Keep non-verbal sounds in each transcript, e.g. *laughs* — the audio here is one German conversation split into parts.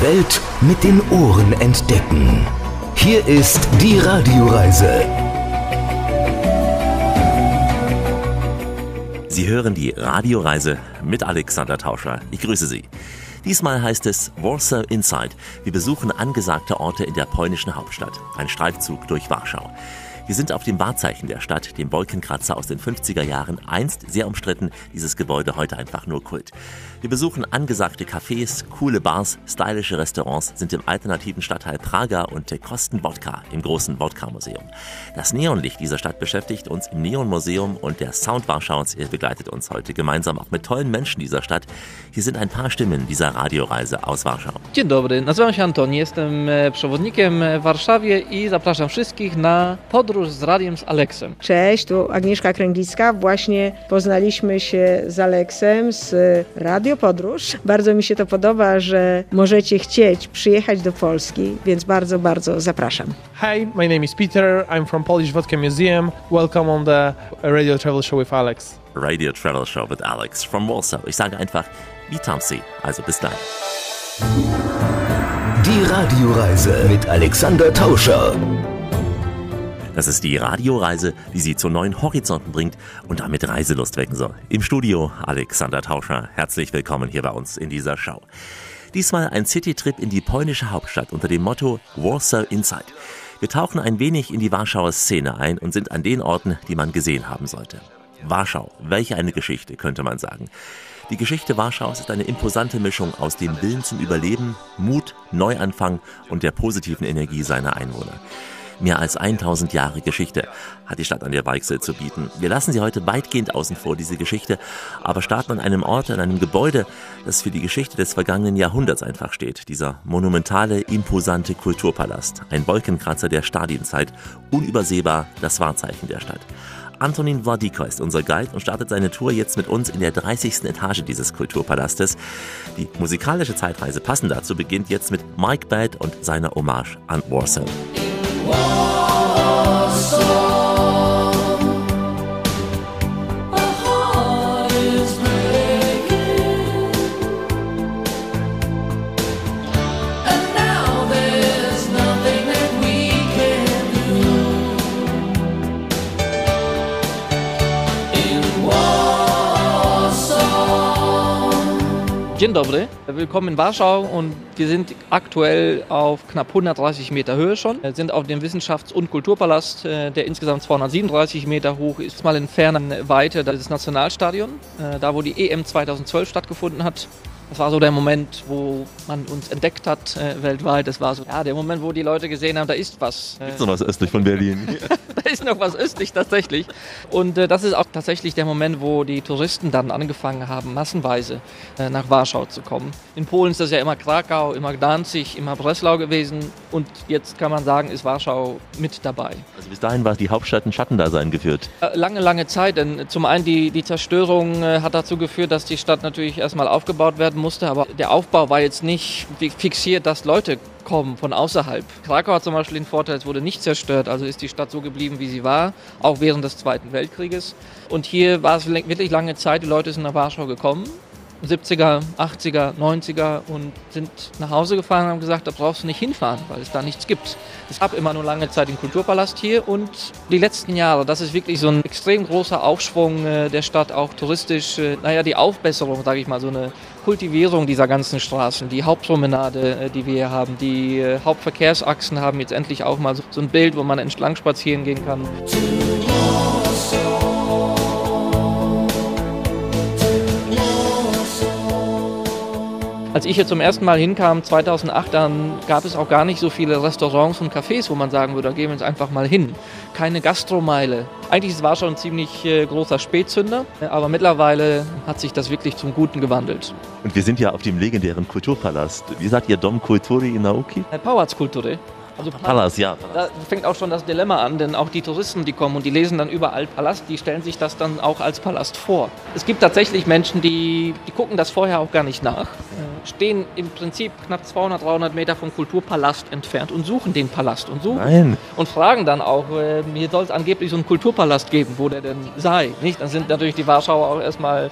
Welt mit den Ohren entdecken. Hier ist die Radioreise. Sie hören die Radioreise mit Alexander Tauscher. Ich grüße Sie. Diesmal heißt es Warsaw Inside. Wir besuchen angesagte Orte in der polnischen Hauptstadt. Ein Streifzug durch Warschau. Wir sind auf dem Wahrzeichen der Stadt, dem Wolkenkratzer aus den 50er Jahren, einst sehr umstritten, dieses Gebäude heute einfach nur Kult. Wir besuchen angesagte Cafés, coole Bars, stylische Restaurants, sind im alternativen Stadtteil Praga und kosten Wodka im großen Wodka-Museum. Das Neonlicht dieser Stadt beschäftigt uns im Neon-Museum und der Sound Warschaus begleitet uns heute gemeinsam auch mit tollen Menschen dieser Stadt. Hier sind ein paar Stimmen dieser Radioreise aus Warschau. Dzień dobry, nazywam się Antoni, jestem e, przewodnikiem w Warszawie i zapraszam wszystkich na podróż podróż z radiem z Aleksem. Cześć, tu Agnieszka Kręglicka. Właśnie poznaliśmy się z Aleksem z Radio Podróż. Bardzo mi się to podoba, że możecie chcieć przyjechać do Polski, więc bardzo, bardzo zapraszam. Hi, my name is Peter. I'm from Polish Vodka Museum. Welcome on the Radio Travel Show with Alex. Radio Travel Show with Alex from Warsaw. Ich sage einfach, witam Sie. Also bis gleich. Die Radioreise mit Alexander Tauscher. Das ist die Radioreise, die Sie zu neuen Horizonten bringt und damit Reiselust wecken soll. Im Studio Alexander Tauscher. Herzlich willkommen hier bei uns in dieser Show. Diesmal ein Citytrip in die polnische Hauptstadt unter dem Motto Warsaw Inside. Wir tauchen ein wenig in die Warschauer Szene ein und sind an den Orten, die man gesehen haben sollte. Warschau, welche eine Geschichte, könnte man sagen. Die Geschichte Warschaus ist eine imposante Mischung aus dem Willen zum Überleben, Mut, Neuanfang und der positiven Energie seiner Einwohner. Mehr als 1000 Jahre Geschichte hat die Stadt an der Weichsel zu bieten. Wir lassen sie heute weitgehend außen vor, diese Geschichte, aber starten an einem Ort, an einem Gebäude, das für die Geschichte des vergangenen Jahrhunderts einfach steht. Dieser monumentale, imposante Kulturpalast. Ein Wolkenkratzer der Stadienzeit. Unübersehbar das Wahrzeichen der Stadt. Antonin Wladiko ist unser Guide und startet seine Tour jetzt mit uns in der 30. Etage dieses Kulturpalastes. Die musikalische Zeitreise passend dazu beginnt jetzt mit Mike Bad und seiner Hommage an Warsaw. posso. Dzień dobry, willkommen in Warschau und wir sind aktuell auf knapp 130 Meter Höhe schon, wir sind auf dem Wissenschafts- und Kulturpalast, äh, der insgesamt 237 Meter hoch ist, mal in ferner Weite das Nationalstadion, äh, da wo die EM 2012 stattgefunden hat. Das war so der Moment, wo man uns entdeckt hat äh, weltweit. Das war so ja, der Moment, wo die Leute gesehen haben, da ist was. Äh, Gibt's noch was östlich von Berlin? *laughs* da ist noch was östlich tatsächlich. Und äh, das ist auch tatsächlich der Moment, wo die Touristen dann angefangen haben, massenweise äh, nach Warschau zu kommen. In Polen ist das ja immer Krakau, immer Danzig, immer Breslau gewesen. Und jetzt kann man sagen, ist Warschau mit dabei. Also bis dahin war die Hauptstadt ein Schattendasein geführt. Äh, lange, lange Zeit. Denn zum einen die, die Zerstörung äh, hat dazu geführt, dass die Stadt natürlich erstmal aufgebaut werden musste, aber der Aufbau war jetzt nicht fixiert, dass Leute kommen von außerhalb. Krakau hat zum Beispiel den Vorteil, es wurde nicht zerstört, also ist die Stadt so geblieben, wie sie war, auch während des Zweiten Weltkrieges. Und hier war es wirklich lange Zeit, die Leute sind nach Warschau gekommen 70er, 80er, 90er und sind nach Hause gefahren und haben gesagt, da brauchst du nicht hinfahren, weil es da nichts gibt. Es gab immer nur lange Zeit den Kulturpalast hier und die letzten Jahre, das ist wirklich so ein extrem großer Aufschwung äh, der Stadt, auch touristisch, äh, naja, die Aufbesserung, sage ich mal, so eine Kultivierung dieser ganzen Straßen, die Hauptpromenade, äh, die wir hier haben, die Hauptverkehrsachsen haben jetzt endlich auch mal so ein Bild, wo man entlang spazieren gehen kann. Als ich hier zum ersten Mal hinkam, 2008, dann gab es auch gar nicht so viele Restaurants und Cafés, wo man sagen würde, da gehen wir jetzt einfach mal hin. Keine Gastromeile. Eigentlich war schon ein ziemlich äh, großer Spätzünder, aber mittlerweile hat sich das wirklich zum Guten gewandelt. Und wir sind ja auf dem legendären Kulturpalast. Wie sagt ihr Dom Kulturi Nauki? Pałac Kultury. Also Palast, ja. Da fängt auch schon das Dilemma an, denn auch die Touristen, die kommen und die lesen dann überall Palast, die stellen sich das dann auch als Palast vor. Es gibt tatsächlich Menschen, die, die gucken das vorher auch gar nicht nach, stehen im Prinzip knapp 200, 300 Meter vom Kulturpalast entfernt und suchen den Palast und suchen Nein. und fragen dann auch, äh, hier soll es angeblich so einen Kulturpalast geben, wo der denn sei. Nicht? Dann sind natürlich die Warschauer auch erstmal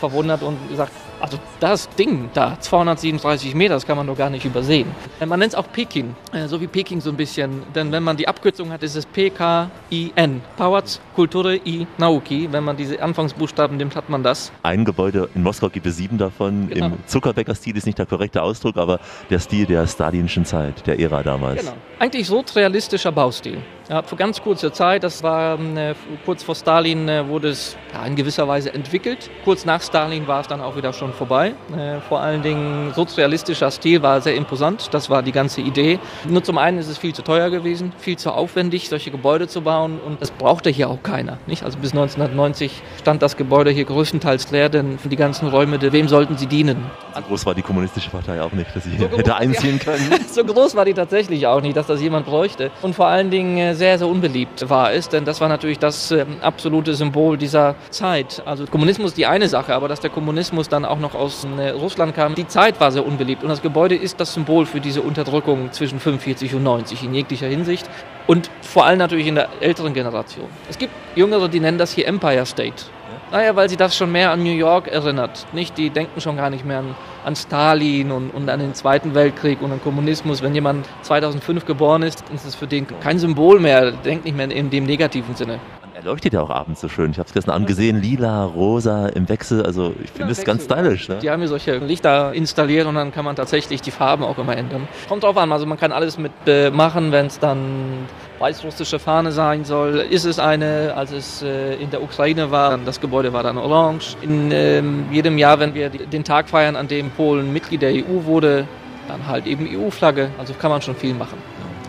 verwundert und gesagt, Also das Ding da, 237 Meter, das kann man doch gar nicht übersehen. Äh, man nennt es auch Peking, äh, so wie Peking so ein bisschen. Denn wenn man die Abkürzung hat, ist es PKIN. Pałac Kultury i Nauki. Wenn man diese Anfangsbuchstaben nimmt, hat man das. Ein Gebäude, in Moskau gibt es sieben davon. Genau. Im Zuckerbäcker-Stil ist nicht der korrekte Ausdruck, aber der Stil der stalinischen Zeit, der Ära damals. Genau. Eigentlich so realistischer Baustil. Ja, für ganz kurze Zeit, das war äh, kurz vor Stalin, äh, wurde es ja, in gewisser Weise entwickelt. Kurz nach Stalin war es dann auch wieder schon vorbei. Äh, vor allen Dingen sozialistischer Stil war sehr imposant, das war die ganze Idee. Nur zum einen ist es viel zu teuer gewesen, viel zu aufwendig, solche Gebäude zu bauen und das brauchte hier auch keiner. Nicht? Also bis 1990 stand das Gebäude hier größtenteils leer, denn für die ganzen Räume, wem sollten sie dienen? So groß war die kommunistische Partei auch nicht, dass sie So hier groß, hätte einziehen *laughs* können. so groß war die tatsächlich auch nicht, dass das jemand bräuchte. Und vor allen Dingen sehr, sehr unbeliebt war es, denn das war natürlich das ähm, absolute Symbol dieser Zeit. Also Kommunismus die eine Sache, aber dass der Kommunismus dann auch noch aus äh, Russland kam, die Zeit war sehr unbeliebt. Und das Gebäude ist das Symbol für diese Unterdrückung zwischen 45 und 90 in jeglicher Hinsicht. Und vor allem natürlich in der älteren Generation. Es gibt Jüngere, die nennen das hier Empire State. Naja, weil sie das schon mehr an New York erinnert. Nicht, die denken schon gar nicht mehr an, an Stalin und, und an den Zweiten Weltkrieg und an Kommunismus. Wenn jemand 2005 geboren ist, ist es für den kein Symbol mehr. Denkt nicht mehr in dem negativen Sinne. Er leuchtet ja auch abends so schön. Ich habe es gestern Abend gesehen, lila, rosa im Wechsel. Also ich finde es ganz stylisch. Ne? Die haben hier solche Lichter installiert und dann kann man tatsächlich die Farben auch immer ändern. Kommt drauf an, also man kann alles mit äh, machen, wenn es dann weißrussische Fahne sein soll. Ist es eine, als es äh, in der Ukraine war, das Gebäude war dann orange. In ähm, jedem Jahr, wenn wir den Tag feiern, an dem Polen Mitglied der EU wurde, dann halt eben EU-Flagge. Also kann man schon viel machen.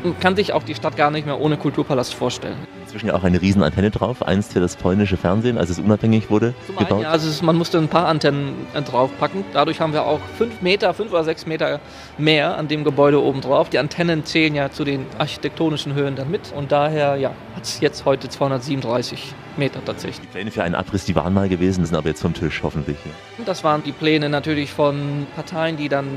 Und kann sich auch die Stadt gar nicht mehr ohne Kulturpalast vorstellen. Inzwischen ja auch eine Riesenantenne drauf, einst für das polnische Fernsehen, als es unabhängig wurde, Zum einen, gebaut. ja, also man musste ein paar Antennen äh, draufpacken. Dadurch haben wir auch fünf Meter, fünf oder sechs Meter mehr an dem Gebäude oben drauf. Die Antennen zählen ja zu den architektonischen Höhen dann mit. Und daher ja, hat es jetzt heute 237 Meter tatsächlich. Die Pläne für einen Abriss, die waren mal gewesen, sind aber jetzt vom Tisch, hoffentlich. Ja. Das waren die Pläne natürlich von Parteien, die dann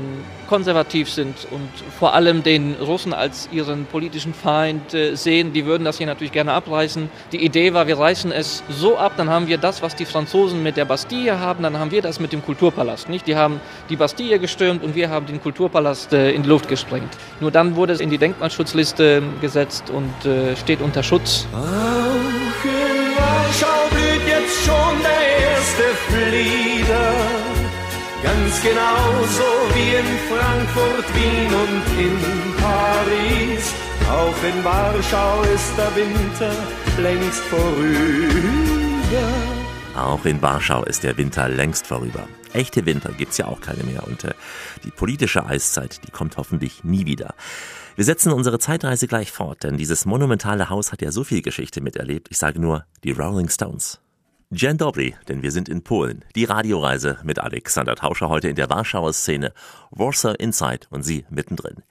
konservativ sind und vor allem den Russen als ihren politischen Feind äh, sehen. Die würden das hier natürlich gerne abreißen. Die Idee war, wir reißen es so ab, dann haben wir das, was die Franzosen mit der Bastille haben, dann haben wir das mit dem Kulturpalast. Nicht? Die haben die Bastille gestürmt und wir haben den Kulturpalast äh, in die Luft gesprengt. Nur dann wurde es in die Denkmalschutzliste gesetzt und äh, steht unter Schutz. Auch in Warschau blüht jetzt schon der erste Flieder. Ganz genauso wie in Frankfurt, Wien und in Paris. Auch in Warschau ist der Winter längst vorüber. Auch in Warschau ist der Winter längst vorüber. Echte Winter gibt's ja auch keine mehr und äh, die politische Eiszeit, die kommt hoffentlich nie wieder. Wir setzen unsere Zeitreise gleich fort, denn dieses monumentale Haus hat ja so viel Geschichte miterlebt. Ich sage nur die Rolling Stones. Dzień dobry, denn wir sind in Polen. Die Radioreise mit Alexander Tauscher heute in der Warschauer Szene. Warsaw Inside und Sie mittendrin.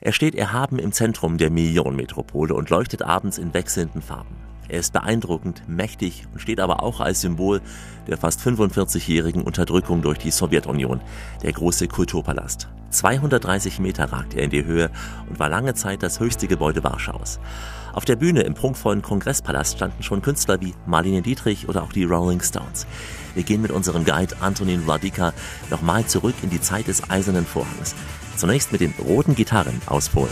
Er steht erhaben im Zentrum der Millionenmetropole und leuchtet abends in wechselnden Farben. Er ist beeindruckend, mächtig und steht aber auch als Symbol der fast 45-jährigen Unterdrückung durch die Sowjetunion, der große Kulturpalast. 230 Meter ragt er in die Höhe und war lange Zeit das höchste Gebäude Warschaus. Auf der Bühne im prunkvollen Kongresspalast standen schon Künstler wie Marlene Dietrich oder auch die Rolling Stones. Wir gehen mit unserem Guide Antonin Wladika nochmal zurück in die Zeit des Eisernen Vorhangs. Zunächst mit den roten Gitarren aus Polen.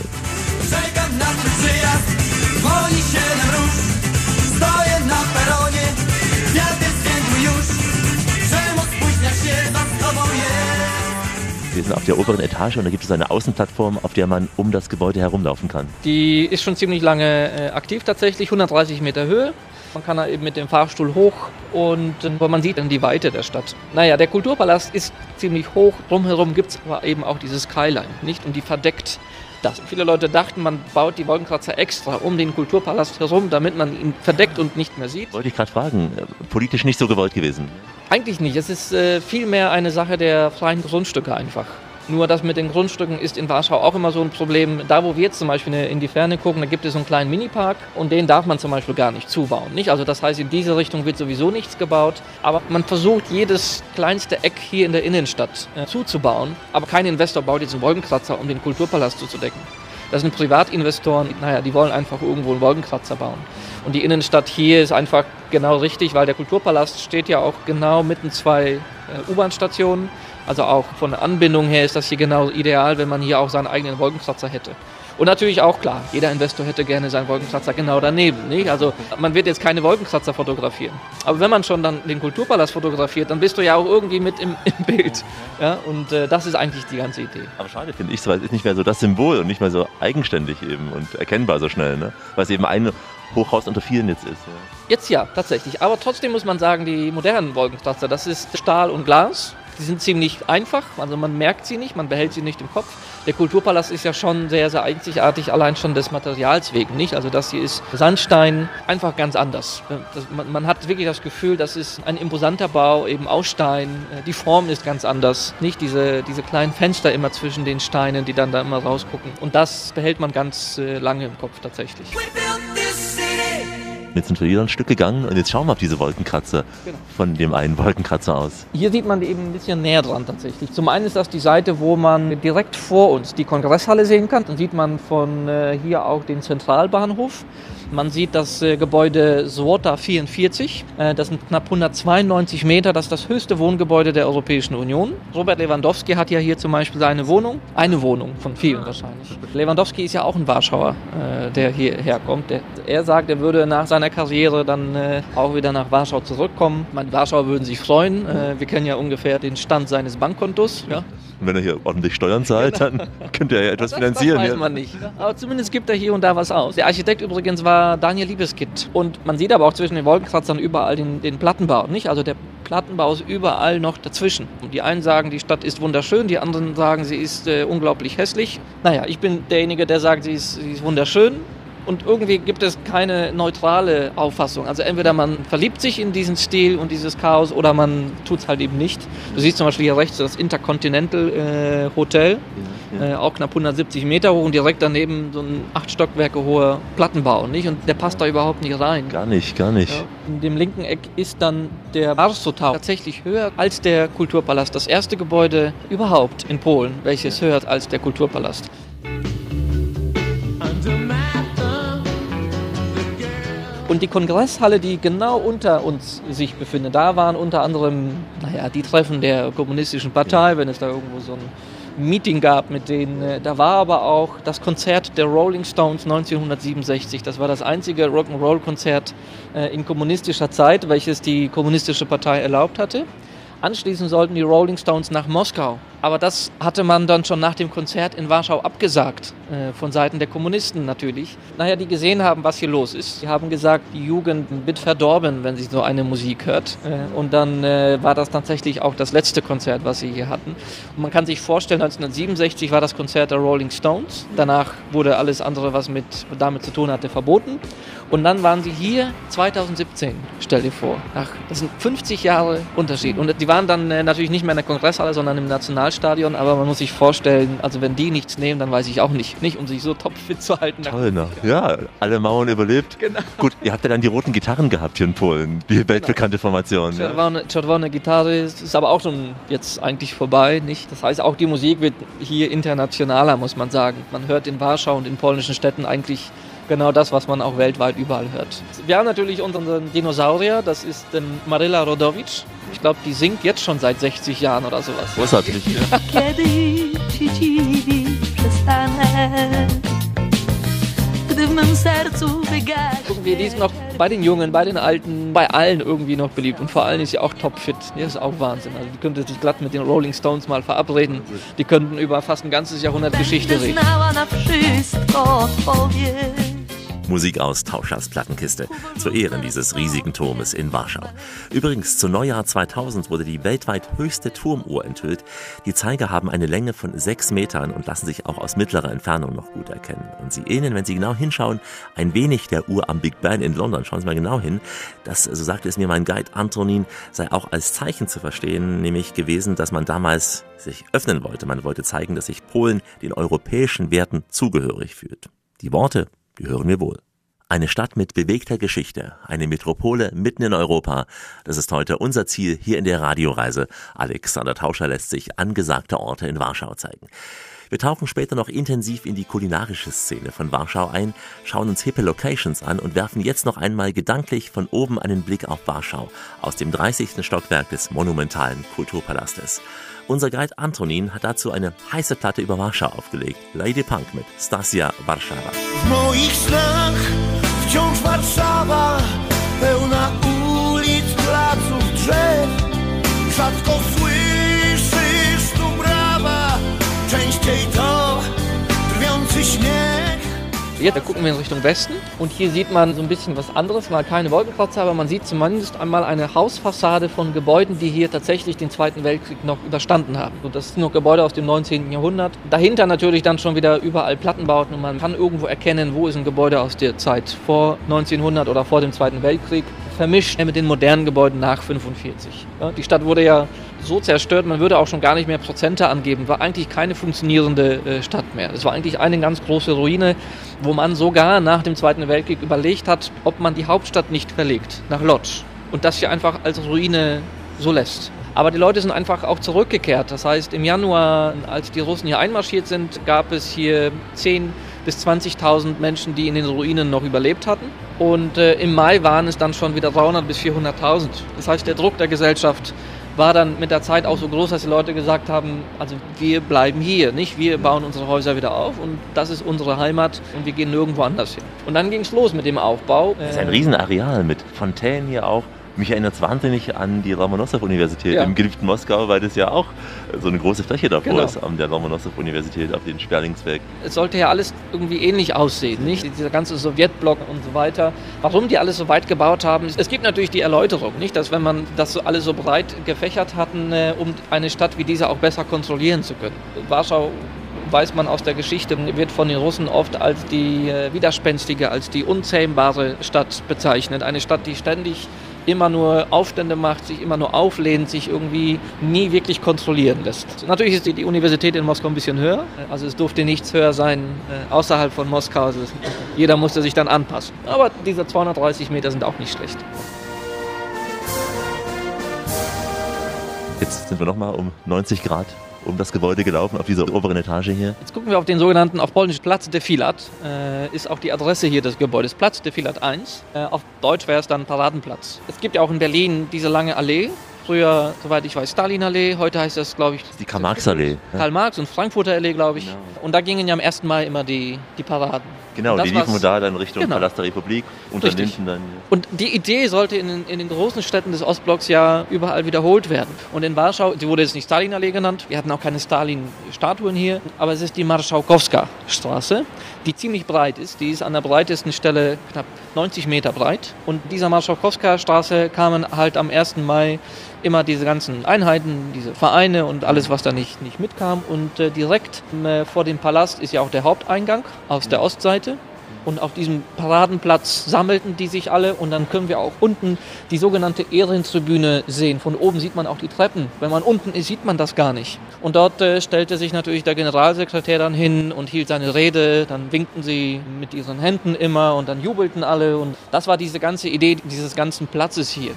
Wir sind auf der oberen Etage und da gibt es eine Außenplattform, auf der man um das Gebäude herumlaufen kann. Die ist schon ziemlich lange äh, aktiv tatsächlich, 130 Meter Höhe. Man kann da eben mit dem Fahrstuhl hoch und äh, man sieht dann die Weite der Stadt. Naja, der Kulturpalast ist ziemlich hoch, drumherum gibt es aber eben auch diese Skyline, nicht? Und die verdeckt das. Viele Leute dachten, man baut die Wolkenkratzer extra um den Kulturpalast herum, damit man ihn verdeckt und nicht mehr sieht. Wollte ich gerade fragen, äh, politisch nicht so gewollt gewesen. Eigentlich nicht. Es ist äh, vielmehr eine Sache der freien Grundstücke einfach. Nur das mit den Grundstücken ist in Warschau auch immer so ein Problem. Da, wo wir jetzt zum Beispiel in die Ferne gucken, da gibt es so einen kleinen Minipark und den darf man zum Beispiel gar nicht zubauen. Nicht? Also das heißt, in diese Richtung wird sowieso nichts gebaut. Aber man versucht, jedes kleinste Eck hier in der Innenstadt äh, zuzubauen. Aber kein Investor baut jetzt einen Wolkenkratzer, um den Kulturpalast zuzudecken. Das sind Privatinvestoren, naja, die wollen einfach irgendwo einen Wolkenkratzer bauen. Und die Innenstadt hier ist einfach genau richtig, weil der Kulturpalast steht ja auch genau mitten zwei äh, U-Bahn-Stationen. Also auch von der Anbindung her ist das hier genau ideal, wenn man hier auch seinen eigenen Wolkenkratzer hätte. Und natürlich auch klar, jeder Investor hätte gerne seinen Wolkenkratzer genau daneben. Nicht? Also man wird jetzt keine Wolkenkratzer fotografieren. Aber wenn man schon dann den Kulturpalast fotografiert, dann bist du ja auch irgendwie mit im, im Bild. Ja? Und äh, das ist eigentlich die ganze Idee. Aber schade finde ich, weil es ist nicht mehr so das Symbol und nicht mehr so eigenständig eben und erkennbar so schnell, ne? Weil es eben ein Hochhaus unter vielen jetzt ist. Ja. Jetzt ja, tatsächlich. Aber trotzdem muss man sagen, die modernen Wolkenkratzer, das ist Stahl und Glas. Die sind ziemlich einfach, also man merkt sie nicht, man behält sie nicht im Kopf. Der Kulturpalast ist ja schon sehr, sehr einzigartig, allein schon des Materials wegen, nicht? Also das hier ist Sandstein, einfach ganz anders. Das, man, man, hat wirklich das Gefühl, das ist ein imposanter Bau, eben aus Stein. Äh, die Form ist ganz anders, nicht diese, diese kleinen Fenster immer zwischen den Steinen, die dann da immer rausgucken. Und das behält man ganz äh, lange im Kopf tatsächlich. Jetzt sind wir wieder ein Stück gegangen und jetzt schauen wir auf diese Wolkenkratzer genau. von dem einen Wolkenkratzer aus. Hier sieht man eben ein bisschen näher dran tatsächlich. Zum einen ist das die Seite, wo man direkt vor uns die Kongresshalle sehen kann. Dann sieht man von äh, hier auch den Zentralbahnhof. Man sieht das äh, Gebäude Swota 44. Äh, das sind knapp 192 Meter. Das ist das höchste Wohngebäude der Europäischen Union. Robert Lewandowski hat ja hier zum Beispiel seine Wohnung. Eine Wohnung von vielen wahrscheinlich. Lewandowski ist ja auch ein Warschauer, äh, der hierher kommt. Der, er sagt, er würde nach seiner Karriere dann auch wieder nach Warschau zurückkommen. Meine Warschauer würden sich freuen. Wir kennen ja ungefähr den Stand seines Bankkontos. Ja. Und wenn er hier ordentlich Steuern zahlt, dann *laughs* könnte er ja etwas das, finanzieren. Das weiß man nicht. Aber zumindest gibt er hier und da was aus. Der Architekt übrigens war Daniel Liebeskind. Und man sieht aber auch zwischen den Wolkenkratzern überall den, den Plattenbau. Nicht? Also der Plattenbau ist überall noch dazwischen. Und die einen sagen, die Stadt ist wunderschön, die anderen sagen, sie ist äh, unglaublich hässlich. Naja, ich bin derjenige, der sagt, sie ist, sie ist wunderschön und irgendwie gibt es keine neutrale Auffassung. Also entweder man verliebt sich in diesen Stil und dieses Chaos oder man tut es halt eben nicht. Du siehst zum Beispiel hier rechts das Intercontinental äh, Hotel, ja, ja. Äh, auch knapp 170 Meter hoch und direkt daneben so ein acht Stockwerke hoher Plattenbau, nicht? Und der passt da überhaupt nicht rein. Gar nicht, gar nicht. Ja. In dem linken Eck ist dann der Warsow tatsächlich höher als der Kulturpalast. Das erste Gebäude überhaupt in Polen, welches höher als der Kulturpalast. Und die Kongresshalle, die genau unter uns sich befindet, da waren unter anderem, naja, die Treffen der kommunistischen Partei, wenn es da irgendwo so ein Meeting gab mit denen. Äh, da war aber auch das Konzert der Rolling Stones 1967. Das war das einzige Rock'n'Roll-Konzert äh, in kommunistischer Zeit, welches die kommunistische Partei erlaubt hatte. Anschließend sollten die Rolling Stones nach Moskau. Aber das hatte man dann schon nach dem Konzert in Warschau abgesagt, äh, von Seiten der Kommunisten natürlich. Naja, die gesehen haben, was hier los ist. Die haben gesagt, die Jugend wird verdorben, wenn sie so eine Musik hört. Äh, und dann äh, war das tatsächlich auch das letzte Konzert, was sie hier hatten. Und man kann sich vorstellen, 1967 war das Konzert der Rolling Stones. Danach wurde alles andere, was mit, damit zu tun hatte, verboten. Und dann waren sie hier 2017, stell dir vor. Ach, das sind 50 Jahre Unterschied. Und die waren dann äh, natürlich nicht mehr in der Kongresshalle, sondern im Nationalstadion. Aber man muss sich vorstellen, also wenn die nichts nehmen, dann weiß ich auch nicht. Nicht, um sich so topfit zu halten. Toll, ne? Ja, alle Mauern überlebt. Genau. Gut, ihr habt ja dann die roten Gitarren gehabt hier in Polen. Die genau. weltbekannte Formation. Czerwone, ja. Czerwone Gitarre ist aber auch schon jetzt eigentlich vorbei, nicht? Das heißt, auch die Musik wird hier internationaler, muss man sagen. Man hört in Warschau und in polnischen Städten eigentlich genau das, was man auch weltweit überall hört. Wir haben natürlich unseren Dinosaurier, das ist ähm, Marilla Rodowicz. Ich glaube, die singt jetzt schon seit 60 Jahren oder sowas. Großartig. *laughs* Irgendwie, die ist noch bei den Jungen, bei den Alten, bei allen irgendwie noch beliebt. Und vor allem ist sie auch topfit. Das ist auch Wahnsinn. Also die könnte sich glatt mit den Rolling Stones mal verabreden. Die könnten über fast ein ganzes Jahrhundert Geschichte reden. Musik aus Tauschers Plattenkiste zu Ehren dieses riesigen Turmes in Warschau. Übrigens, zu Neujahr 2000 wurde die weltweit höchste Turmuhr enthüllt. Die Zeiger haben eine Länge von sechs Metern und lassen sich auch aus mittlerer Entfernung noch gut erkennen. Und sie ähneln, wenn Sie genau hinschauen, ein wenig der Uhr am Big Ben in London. Schauen Sie mal genau hin. Das, so sagte es mir mein Guide Antonin, sei auch als Zeichen zu verstehen, nämlich gewesen, dass man damals sich öffnen wollte. Man wollte zeigen, dass sich Polen den europäischen Werten zugehörig fühlt. Die Worte gehören mir wohl. Eine Stadt mit bewegter Geschichte, eine Metropole mitten in Europa. Das ist heute unser Ziel hier in der Radioreise. Alexander Tauscher lässt sich angesagte Orte in Warschau zeigen. Wir tauchen später noch intensiv in die kulinarische Szene von Warschau ein, schauen uns hippe Locations an und werfen jetzt noch einmal gedanklich von oben einen Blick auf Warschau aus dem 30. Stockwerk des monumentalen Kulturpalastes. Unser Guide Antonin hat dazu eine heiße Platte über Warschau aufgelegt. Lady Punk mit Stasia Warszawa. W moich snach wciąż Warszawa Pełna ulic, placów, drzew Rzadko słyszysz tu brawa Częściej to drwiący śmiech Jetzt gucken wir in Richtung Westen und hier sieht man so ein bisschen was anderes, mal keine Wolkenkreuze, aber man sieht zumindest einmal eine Hausfassade von Gebäuden, die hier tatsächlich den Zweiten Weltkrieg noch überstanden haben. Und das sind noch Gebäude aus dem 19. Jahrhundert. Dahinter natürlich dann schon wieder überall Plattenbauten und man kann irgendwo erkennen, wo ist ein Gebäude aus der Zeit vor 1900 oder vor dem Zweiten Weltkrieg vermischt mit den modernen Gebäuden nach 45. Ja, die Stadt wurde ja so zerstört, man würde auch schon gar nicht mehr Prozente angeben. War eigentlich keine funktionierende äh, Stadt mehr. Es war eigentlich eine ganz große Ruine, wo man sogar nach dem Zweiten Weltkrieg überlegt hat, ob man die Hauptstadt nicht verlegt nach Lodz und das hier einfach als Ruine so lässt. Aber die Leute sind einfach auch zurückgekehrt. Das heißt, im Januar, als die Russen hier einmarschiert sind, gab es hier 10.000 bis 20.000 Menschen, die in den Ruinen noch überlebt hatten. Und äh, im Mai waren es dann schon wieder 300 bis 400.000. Das heißt, der Druck der Gesellschaft war dann mit der Zeit auch so groß, dass die Leute gesagt haben, also wir bleiben hier, nicht wir bauen unsere Häuser wieder auf und das ist unsere Heimat und wir gehen nirgendwo anders hin. Und dann ging es los mit dem Aufbau. Das ist ein Riesenareal mit Fontänen hier auch. Mich erinnert es wahnsinnig an die Lomonossow-Universität Ja. im geliebten Moskau, weil das ja auch so eine große Fläche davor Genau. ist, an der Lomonossow-Universität auf den Sperlingsweg. Es sollte ja alles irgendwie ähnlich aussehen, nicht? Dieser ganze Sowjetblock und so weiter. Warum die alles so weit gebaut haben, es gibt natürlich die Erläuterung, nicht? Dass wenn man das so alles so breit gefächert hatten, äh, um eine Stadt wie diese auch besser kontrollieren zu können. Warschau weiß man aus der Geschichte, wird von den Russen oft als die äh, widerspenstige, als die unzähmbare Stadt bezeichnet. Eine Stadt, die ständig immer nur Aufstände macht, sich immer nur auflehnt, sich irgendwie nie wirklich kontrollieren lässt. Natürlich ist die, Universität in Moskau ein bisschen höher, also es durfte nichts höher sein äh, außerhalb von Moskau. Also jeder musste sich dann anpassen. Aber diese 230 Meter sind auch nicht schlecht. Jetzt sind wir nochmal um 90 Grad um das Gebäude gelaufen, auf dieser oberen Etage hier. Jetzt gucken wir auf den sogenannten, auf Polnisch Platz de Filat, äh, ist auch die Adresse hier des Gebäudes, Platz de Filat 1. Äh, auf Deutsch wäre es dann Paradenplatz. Es gibt ja auch in Berlin diese lange Allee, früher, soweit ich weiß, Stalinallee, heute heißt das, glaube ich, Die Karl-Marx-Allee. Ja. Karl-Marx und Frankfurter Allee, glaube ich. Genau. Und da gingen ja am 1. Mai immer die, die Paraden. Genau, Und die liefen da dann Richtung Genau. Palast der Republik, unter Richtig. Linden dann. Und die Idee sollte in, den- in den großen Städten des Ostblocks ja überall wiederholt werden. Und in Warschau, die wurde jetzt nicht Stalinallee genannt, wir hatten auch keine Stalin-Statuen hier, aber es ist die Marschałkowska-Straße, die ziemlich breit ist. Die ist an der breitesten Stelle knapp 90 Meter breit. Und dieser Marschałkowska-Straße kamen halt am 1. Mai immer diese ganzen Einheiten, diese Vereine und alles, was da nicht, nicht mitkam. Und äh, direkt äh, vor dem Palast ist ja auch der Haupteingang aus der Ostseite. Und auf diesem Paradenplatz sammelten die sich alle und dann können wir auch unten die sogenannte Ehrentribüne sehen. Von oben sieht man auch die Treppen. Wenn man unten ist, sieht man das gar nicht. Und dort äh, stellte sich natürlich der Generalsekretär dann hin und hielt seine Rede. Dann winkten sie mit ihren Händen immer und dann jubelten alle. Und das war diese ganze Idee dieses ganzen Platzes hier.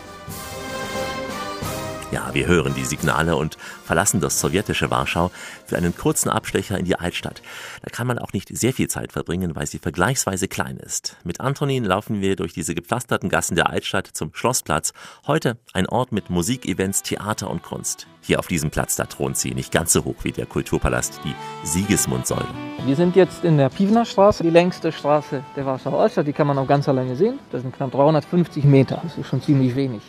Ja, wir hören die Signale und verlassen das sowjetische Warschau für einen kurzen Abstecher in die Altstadt. Da kann man auch nicht sehr viel Zeit verbringen, weil sie vergleichsweise klein ist. Mit Antonin laufen wir durch diese gepflasterten Gassen der Altstadt zum Schlossplatz. Heute ein Ort mit Musikevents, Theater und Kunst. Hier auf diesem Platz, da thront sie nicht ganz so hoch wie der Kulturpalast, die Siegesmundsäule. Wir sind jetzt in der Piwna-Straße, die längste Straße der Warschauer Altstadt. Die kann man auf ganzer Länge sehen. Das sind knapp 350 Meter. Das ist schon ziemlich wenig.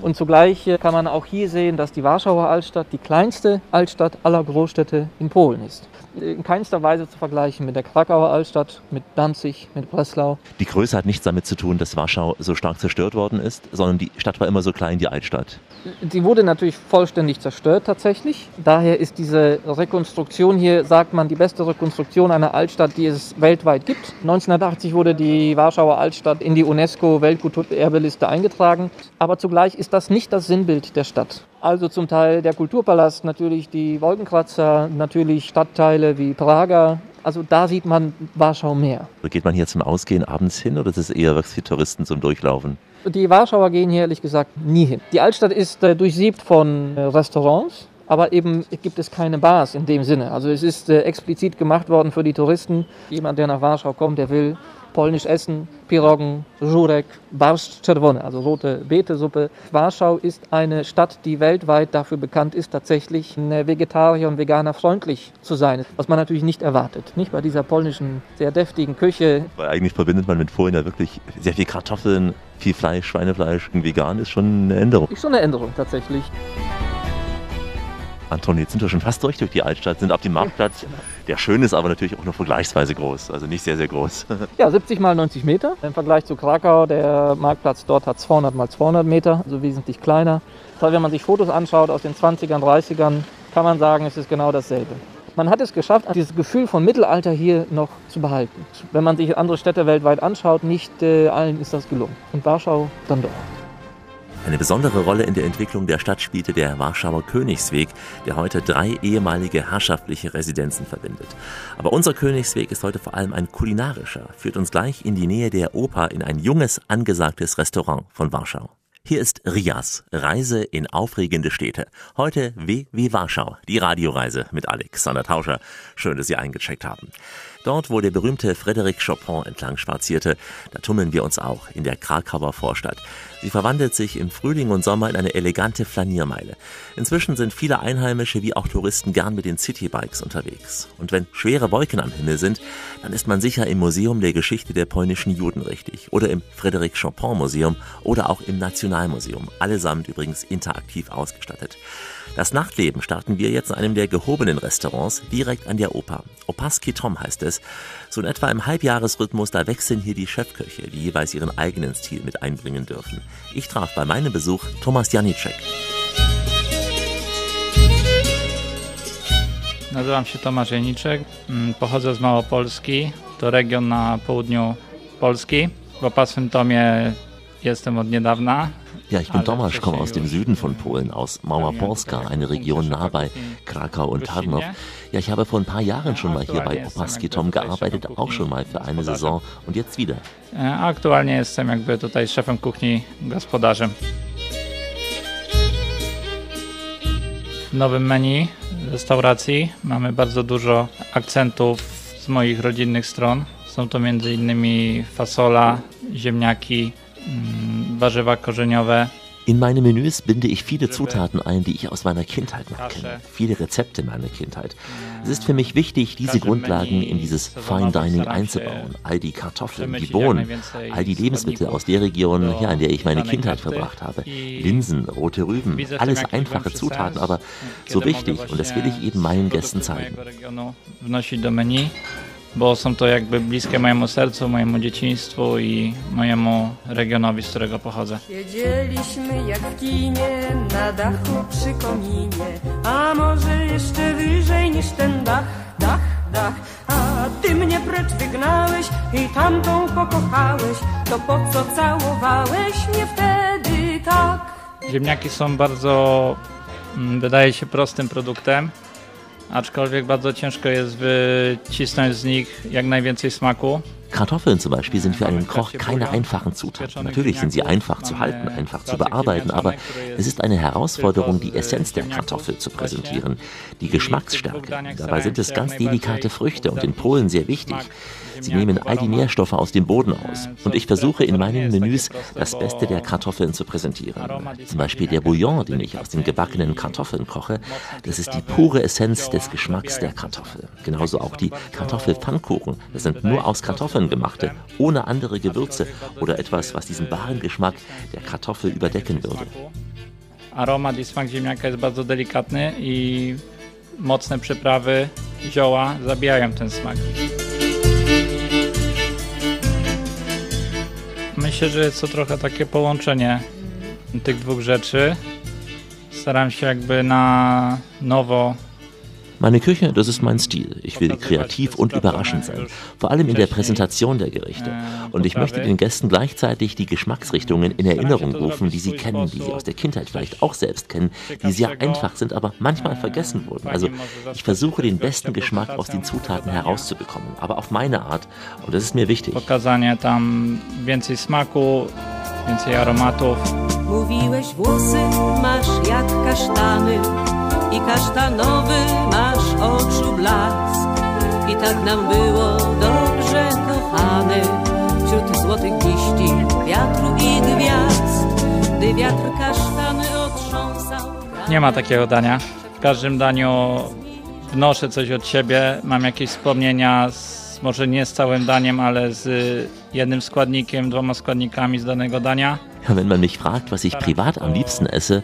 Und zugleich äh, kann man auch hier sehen, dass die Warschauer Altstadt die kleinste Altstadt aller Großstädte in Polen ist. In keinster Weise zu vergleichen mit der Krakauer Altstadt, mit Danzig, mit Breslau. Die Größe hat nichts damit zu tun, dass Warschau so stark zerstört worden ist, sondern die Stadt war immer so klein, die Altstadt. Sie wurde natürlich vollständig zerstört tatsächlich. Daher ist diese Rekonstruktion hier, sagt man, die beste Rekonstruktion einer Altstadt, die es weltweit gibt. 1980 wurde die Warschauer Altstadt in die UNESCO-Weltkulturerbeliste eingetragen. Aber zugleich ist das nicht das Sinnbild der Stadt. Also zum Teil der Kulturpalast, natürlich die Wolkenkratzer, natürlich Stadtteile wie Praga. Also da sieht man Warschau mehr. Geht man hier zum Ausgehen abends hin oder ist es eher was für Touristen zum Durchlaufen? Die Warschauer gehen hier ehrlich gesagt nie hin. Die Altstadt ist äh, durchsiebt von äh, Restaurants. aber eben gibt es keine Bars in dem Sinne. Also es ist äh, explizit gemacht worden für die Touristen. Jemand, der nach Warschau kommt, der will polnisch essen, Piroggen, Żurek, Barszcz Czerwony, also rote Beetesuppe. Warschau ist eine Stadt, die weltweit dafür bekannt ist, tatsächlich Vegetarier und Veganer freundlich zu sein, was man natürlich nicht erwartet. Nicht bei dieser polnischen, sehr deftigen Küche. Weil eigentlich verbindet man mit Polen ja wirklich sehr viel Kartoffeln, viel Fleisch, Schweinefleisch. Vegan ist schon eine Änderung. Ist schon eine Änderung tatsächlich. Anton, jetzt sind wir schon fast durch durch die Altstadt, sind auf dem Marktplatz. Der schön ist, aber natürlich auch nur vergleichsweise groß, also nicht sehr, sehr groß. *laughs* Ja, 70 mal 90 Meter. Im Vergleich zu Krakau, der Marktplatz dort hat 200 mal 200 Meter, also wesentlich kleiner. Das heißt, wenn man sich Fotos anschaut aus den 20ern, 30ern, kann man sagen, es ist genau dasselbe. Man hat es geschafft, dieses Gefühl von Mittelalter hier noch zu behalten. Wenn man sich andere Städte weltweit anschaut, nicht äh, allen ist das gelungen. Und Warschau dann doch. Eine besondere Rolle in der Entwicklung der Stadt spielte der Warschauer Königsweg, der heute drei ehemalige herrschaftliche Residenzen verbindet. Aber unser Königsweg ist heute vor allem ein kulinarischer, führt uns gleich in die Nähe der Oper in ein junges, angesagtes Restaurant von Warschau. Hier ist Rias, Reise in aufregende Städte. Heute WW Warschau, die Radioreise mit Alexander Tauscher. Schön, dass Sie eingecheckt haben. Dort, wo der berühmte Frédéric Chopin entlang spazierte, da tummeln wir uns auch in der Krakauer Vorstadt. Sie verwandelt sich im Frühling und Sommer in eine elegante Flaniermeile. Inzwischen sind viele Einheimische wie auch Touristen gern mit den Citybikes unterwegs. Und wenn schwere Wolken am Himmel sind, dann ist man sicher im Museum der Geschichte der polnischen Juden richtig. Oder im Frédéric Chopin Museum oder auch im Nationalmuseum. Allesamt übrigens interaktiv ausgestattet. Das Nachtleben starten wir jetzt in einem der gehobenen Restaurants direkt an der Oper. Opaski Tom heißt es. So in etwa im Halbjahresrhythmus, da wechseln hier die Chefköche, die jeweils ihren eigenen Stil mit einbringen dürfen. Ich traf bei meinem Besuch Thomas Janicek. Nazywam się Tomasz Janiczek, mm, pochodzę z Małopolski, to region na południu Polski. W Opaswym Tomie jestem od niedawna, Ja, ich bin Tomasz, komme aus dem Süden von Polen, aus Małopolska, eine Region nah bei Krakau und Tarnow. Ja, ich habe vor ein paar Jahren schon mal hier bei Opaski Tom gearbeitet, auch schon mal für eine Saison und jetzt wieder. Aktualnie jestem jakby tutaj szefem kuchni, gospodarzem. W nowym menu restauracji mamy bardzo dużo akcentów z moich rodzinnych stron. Są to m.in. fasola, ziemniaki, warzywa korzeniowe, In meine Menüs binde ich viele Zutaten ein, die ich aus meiner Kindheit noch kenne. Viele Rezepte meiner Kindheit. Es ist für mich wichtig, diese Grundlagen in dieses Fine Dining einzubauen. All die Kartoffeln, die Bohnen, all die Lebensmittel aus der Region, ja, in der ich meine Kindheit verbracht habe. Linsen, rote Rüben, alles einfache Zutaten, aber so wichtig und das will ich eben meinen Gästen zeigen. Bo są to jakby bliskie mojemu sercu, mojemu dzieciństwu i mojemu regionowi, z którego pochodzę. Siedzieliśmy jak w kinie na dachu przy kominie, a może jeszcze wyżej niż ten dach, dach, dach. A ty mnie precz wygnałeś i tamtą pokochałeś, to po co całowałeś mnie wtedy tak? Ziemniaki są bardzo, mm, wydaje się, prostym produktem, aczkolwiek bardzo ciężko jest wycisnąć z nich jak najwięcej smaku. Kartoffeln zum Beispiel sind für einen Koch keine einfachen Zutaten. Natürlich sind sie einfach zu halten, einfach zu bearbeiten, aber es ist eine Herausforderung, die Essenz der Kartoffel zu präsentieren, die Geschmacksstärke. Dabei sind es ganz delikate Früchte und in Polen sehr wichtig. Sie nehmen all die Nährstoffe aus dem Boden aus. Und ich versuche in meinen Menüs das Beste der Kartoffeln zu präsentieren. Zum Beispiel der Bouillon, den ich aus den gebackenen Kartoffeln koche, das ist die pure Essenz des Geschmacks der Kartoffel. Genauso auch die Kartoffelpfannkuchen. Das sind nur aus Kartoffeln gemachte, ohne andere Gewürze oder etwas, was diesen wahren Geschmack der Kartoffel überdecken würde. Aromat i smak ziemniaka jest bardzo delikatny i mocne przyprawy, zioła zabijają ten smak. Myślę, że jest to trochę takie połączenie tych dwóch rzeczy. Staram się jakby na nowo Meine Küche, das ist mein Stil. Ich will kreativ und überraschend sein, vor allem in der Präsentation der Gerichte. Und ich möchte den Gästen gleichzeitig die Geschmacksrichtungen in Erinnerung rufen, die sie kennen, die sie aus der Kindheit vielleicht auch selbst kennen, die sehr einfach sind, aber manchmal vergessen wurden. Also ich versuche den besten Geschmack aus den Zutaten herauszubekommen, aber auf meine Art. Und das ist mir wichtig. pokazanie tam więcej smaku, więcej aromatów. Mówiłeś włosy masz jak kasztany, i kasztanowy masz oczu blask. I tak nam było dobrze, kochany, wśród złotych liści, wiatru i gwiazd, gdy wiatr kasztany otrząsał. Nie ma takiego dania. W każdym daniu wnoszę coś od siebie, mam jakieś wspomnienia, z, może nie z całym daniem, ale z jednym składnikiem, dwoma składnikami z danego dania. Wenn man mich fragt, was ich privat am liebsten esse,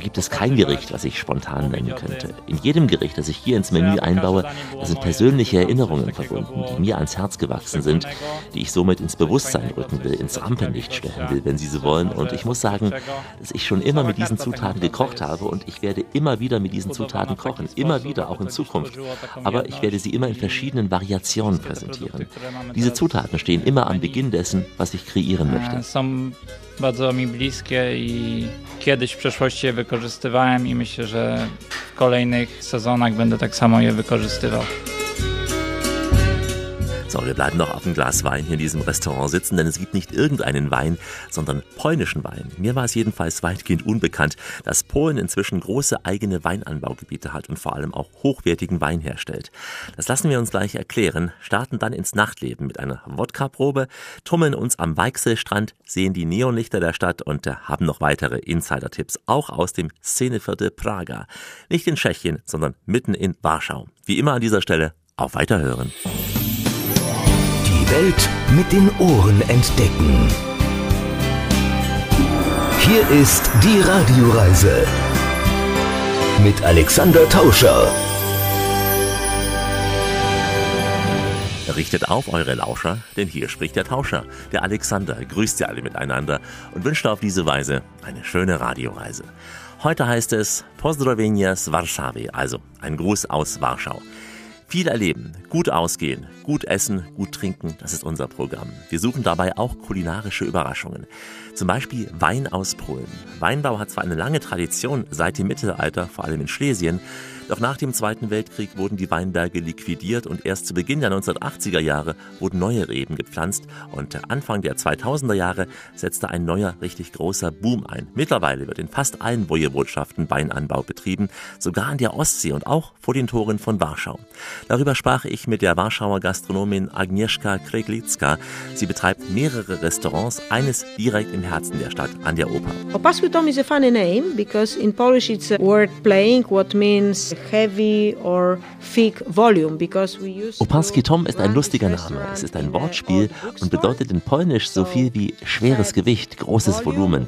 gibt es kein Gericht, was ich spontan nennen könnte. In jedem Gericht, das ich hier ins Menü einbaue, da sind persönliche Erinnerungen verbunden, die mir ans Herz gewachsen sind, die ich somit ins Bewusstsein rücken will, ins Rampenlicht stellen will, wenn Sie so wollen. Und ich muss sagen, dass ich schon immer mit diesen Zutaten gekocht habe und ich werde immer wieder mit diesen Zutaten kochen, immer wieder, auch in Zukunft. Aber ich werde sie immer in verschiedenen Variationen präsentieren. Diese Zutaten stehen immer am Beginn dessen, was ich kreieren möchte. Bardzo mi bliskie i kiedyś w przeszłości je wykorzystywałem i myślę, że w kolejnych sezonach będę tak samo je wykorzystywał. So, wir bleiben noch auf ein Glas Wein hier in diesem Restaurant sitzen, denn es gibt nicht irgendeinen Wein, sondern polnischen Wein. Mir war es jedenfalls weitgehend unbekannt, dass Polen inzwischen große eigene Weinanbaugebiete hat und vor allem auch hochwertigen Wein herstellt. Das lassen wir uns gleich erklären, starten dann ins Nachtleben mit einer Wodka-Probe, tummeln uns am Weichselstrand, sehen die Neonlichter der Stadt und haben noch weitere Insider-Tipps, auch aus dem Szeneviertel Praga. Nicht in Tschechien, sondern mitten in Warschau. Wie immer an dieser Stelle, auf Weiterhören. Welt mit den Ohren entdecken. Hier ist die Radioreise mit Alexander Tauscher. Richtet auf eure Lauscher, denn hier spricht der Tauscher, der Alexander, grüßt ihr alle miteinander und wünscht auf diese Weise eine schöne Radioreise. Heute heißt es Pozdrowienia z Warszawy, also ein Gruß aus Warschau. Viel erleben, gut ausgehen, gut essen, gut trinken, das ist unser Programm. Wir suchen dabei auch kulinarische Überraschungen. Zum Beispiel Wein aus Polen. Weinbau hat zwar eine lange Tradition seit dem Mittelalter, vor allem in Schlesien, doch nach dem Zweiten Weltkrieg wurden die Weinberge liquidiert und erst zu Beginn der 1980er Jahre wurden neue Reben gepflanzt und Anfang der 2000er Jahre setzte ein neuer, richtig großer Boom ein. Mittlerweile wird in fast allen Wojewodschaften Weinanbau betrieben, sogar an der Ostsee und auch vor den Toren von Warschau. Darüber sprach ich mit der Warschauer Gastronomin Agnieszka Kreglicka. Sie betreibt mehrere Restaurants, eines direkt im Herzen der Stadt an der Oper. Opaski Tom is a funny name because in Polish it's a word playing, what means heavy or thick volume because we use Opanski Tom ist ein lustiger Name. Es ist ein Wortspiel und bedeutet in Polnisch so viel wie schweres Gewicht, großes Volumen.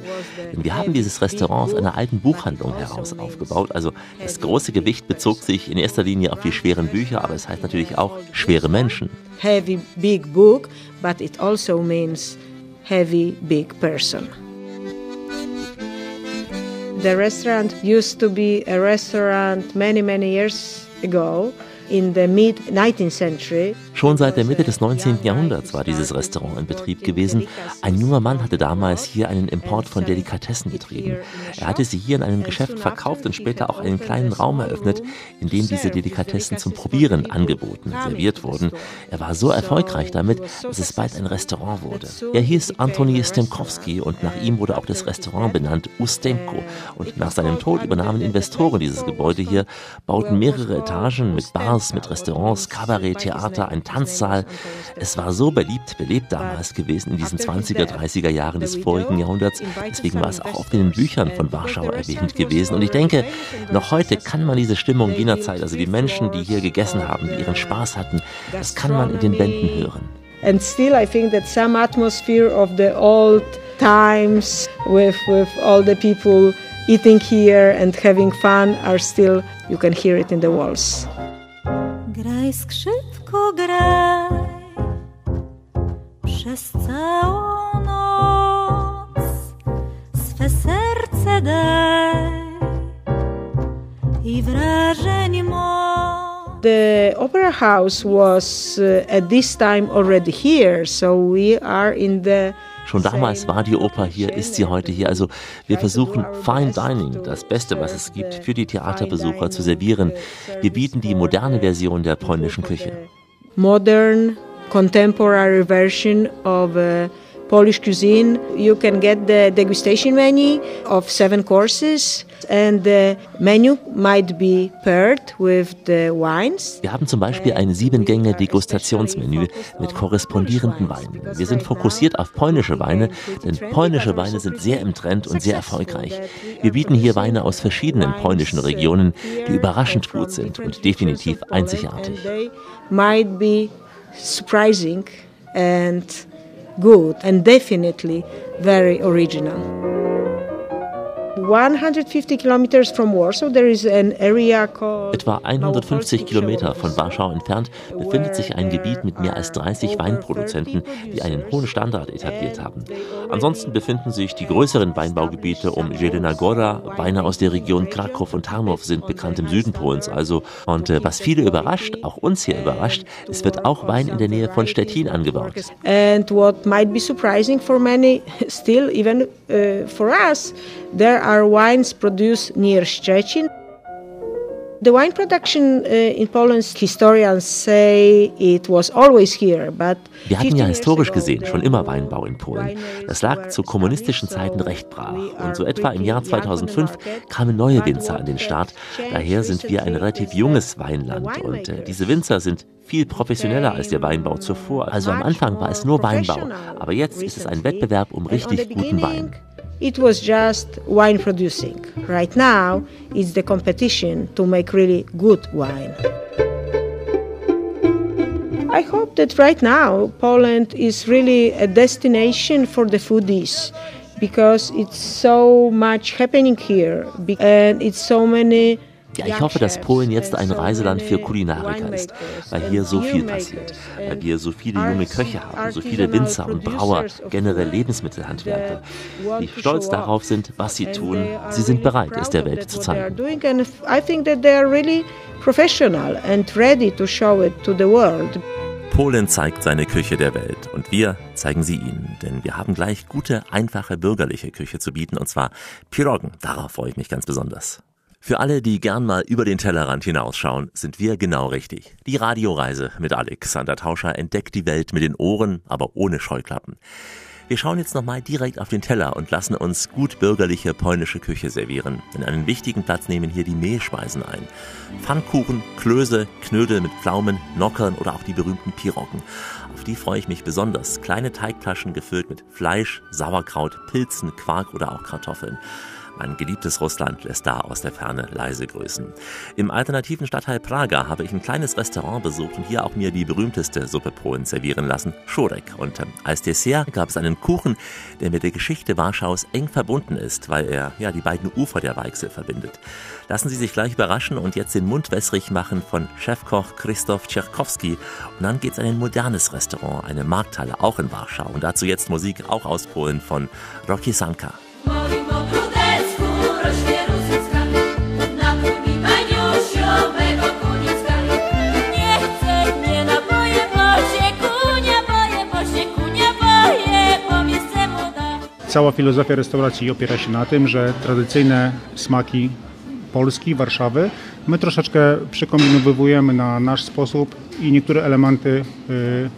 Denn wir haben dieses Restaurant aus einer alten Buchhandlung heraus aufgebaut. Also das große Gewicht bezog sich in erster Linie auf die schweren Bücher, aber es heißt natürlich auch schwere Menschen. heavy big book, but it also means heavy big person. The restaurant used to be a restaurant many, many years ago in the mid 19th century. Schon seit der Mitte des 19. Jahrhunderts war dieses Restaurant in Betrieb gewesen. Ein junger Mann hatte damals hier einen Import von Delikatessen betrieben. Er hatte sie hier in einem Geschäft verkauft und später auch einen kleinen Raum eröffnet, in dem diese Delikatessen zum Probieren angeboten, serviert wurden. Er war so erfolgreich damit, dass es bald ein Restaurant wurde. Er hieß Antoni Stemkowski und nach ihm wurde auch das Restaurant benannt, Ustemko. Und nach seinem Tod übernahmen Investoren dieses Gebäude hier, bauten mehrere Etagen mit Bars, mit Restaurants, Kabarett, Theater, ein Tanzsaal. Es war so beliebt, belebt damals gewesen in diesen 20er, 30er Jahren des vorigen Jahrhunderts. Deswegen war es auch oft in den Büchern von Warschau erwähnt gewesen. Und ich denke, noch heute kann man diese Stimmung jener Zeit, also die Menschen, die hier gegessen haben, die ihren Spaß hatten, das kann man in den Wänden hören. And still, I think that some atmosphere of the old times with, with all the people eating here and having fun are still, you can hear it in the walls. Graj skrzypko, graj przez całą noc, swe serce daj i wrażeń moc. The opera house was uh, at this time already here, so we are in the Schon damals war die Oper hier, ist sie heute hier. Also wir versuchen Fine Dining, das Beste, was es gibt, für die Theaterbesucher zu servieren. Wir bieten die moderne Version der polnischen Küche. Modern, contemporary version of uh, Polish cuisine. You can get the degustation menu of seven courses, and the menu might be paired with the wines. Wir haben zum Beispiel ein Sieben-Gänge-Degustationsmenü mit korrespondierenden Weinen. Wir sind fokussiert auf polnische Weine, denn polnische Weine sind sehr im Trend und sehr erfolgreich. Wir bieten hier Weine aus verschiedenen polnischen Regionen, die überraschend gut sind und definitiv einzigartig. Might be surprising and good and definitely very original. Etwa 150 Kilometer von Warschau entfernt befindet sich ein Gebiet mit mehr als 30 Weinproduzenten, die einen hohen Standard etabliert haben. Ansonsten befinden sich die größeren Weinbaugebiete um Jelena Góra. Weine aus der Region Krakow und Tarnow sind bekannt im Süden Polens also. Und äh, was viele überrascht, auch uns hier überrascht, es wird auch Wein in der Nähe von Stettin angebaut. And what might be surprising for many, *laughs* still even uh, for us, there are wines produced near Szczecin. The wine production uh, in Poland, historians say it was always here, but Wir hatten ja historisch gesehen schon immer Weinbau in Polen. Das lag zu kommunistischen Zeiten recht brach. Und so etwa im Jahr 2005 kamen neue Winzer an den Start. Daher sind wir ein relativ junges Weinland. Und äh, diese Winzer sind viel professioneller als der Weinbau zuvor. Also am Anfang war es nur Weinbau. Aber jetzt ist es ein Wettbewerb um richtig guten Wein. It was just wine producing. Right now, it's the competition to make really good wine. I hope that right now Poland is really a destination for the foodies because it's so much happening here and it's so many Ja, ich hoffe, dass Polen jetzt ein Reiseland für Kulinariker ist, weil hier so viel passiert, weil wir so viele junge Köche haben, so viele Winzer und Brauer, generell Lebensmittelhandwerker, die stolz darauf sind, was sie tun. Sie sind bereit, es der Welt zu zeigen. doing and I think that they are really professional and ready to show it to the world. Polen zeigt seine Küche der Welt und wir zeigen sie Ihnen, denn wir haben gleich gute, einfache bürgerliche Küche zu bieten und zwar Piroggen. Darauf freue ich mich ganz besonders. Für alle, die gern mal über den Tellerrand hinausschauen, sind wir genau richtig. Die Radioreise mit Alexander Tauscher entdeckt die Welt mit den Ohren, aber ohne Scheuklappen. Wir schauen jetzt nochmal direkt auf den Teller und lassen uns gut bürgerliche polnische Küche servieren. Denn einen wichtigen Platz nehmen hier die Mehlspeisen ein. Pfannkuchen, Klöße, Knödel mit Pflaumen, Nockern oder auch die berühmten Piroggen. Auf die freue ich mich besonders. Kleine Teigtaschen gefüllt mit Fleisch, Sauerkraut, Pilzen, Quark oder auch Kartoffeln. Mein geliebtes Russland lässt da aus der Ferne leise grüßen. Im alternativen Stadtteil Praga habe ich ein kleines Restaurant besucht und hier auch mir die berühmteste Suppe Polens servieren lassen, Szurek. Und ähm, als Dessert gab es einen Kuchen, der mit der Geschichte Warschaus eng verbunden ist, weil er ja die beiden Ufer der Weichsel verbindet. Lassen Sie sich gleich überraschen und jetzt den Mund wässrig machen von Chefkoch Christoph Tschirkowski. Und dann geht's in ein modernes Restaurant, eine Markthalle, auch in Warschau. Und dazu jetzt Musik auch aus Polen von Rocky Sanka. Po Cała filozofia restauracji opiera się na tym, że tradycyjne smaki Polski, Warszawy, my troszeczkę przekombinowujemy na nasz sposób i niektóre elementy y,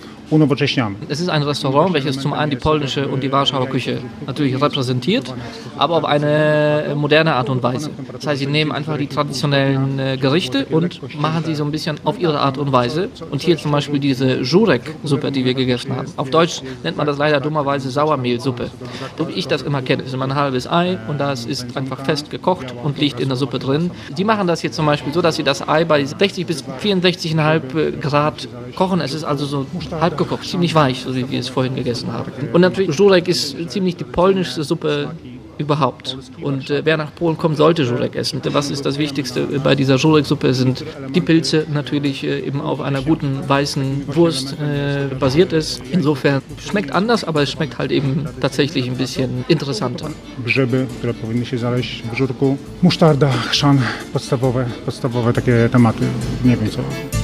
Es ist ein Restaurant, welches zum einen die polnische und die Warschauer Küche natürlich repräsentiert, aber auf eine moderne Art und Weise. Das heißt, sie nehmen einfach die traditionellen äh, Gerichte und machen sie so ein bisschen auf ihre Art und Weise. Und hier zum Beispiel diese Jurek-Suppe, die wir gegessen haben. Auf Deutsch nennt man das leider dummerweise Sauermehlsuppe. So wie ich das immer kenne, ist immer ein halbes Ei und das ist einfach fest gekocht und liegt in der Suppe drin. Die machen das jetzt zum Beispiel so, dass sie das Ei bei 60 bis 64,5 Grad kochen. Es ist also so halb gekocht, ziemlich weich, so wie wir es vorhin gegessen haben. Und natürlich, Jurek ist ziemlich die polnischste Suppe überhaupt. Und äh, wer nach Polen kommt, sollte Jurek essen. Was ist das Wichtigste bei dieser Jurek-Suppe sind die Pilze, natürlich äh, eben auf einer guten weißen Wurst äh, basiert ist. Insofern schmeckt anders, aber es schmeckt halt eben tatsächlich ein bisschen interessanter. Grzyby, które powinny się znaleźć w żurku, musztarda, chrzan, podstawowe, podstawowe takie tematy. Nie wiem co.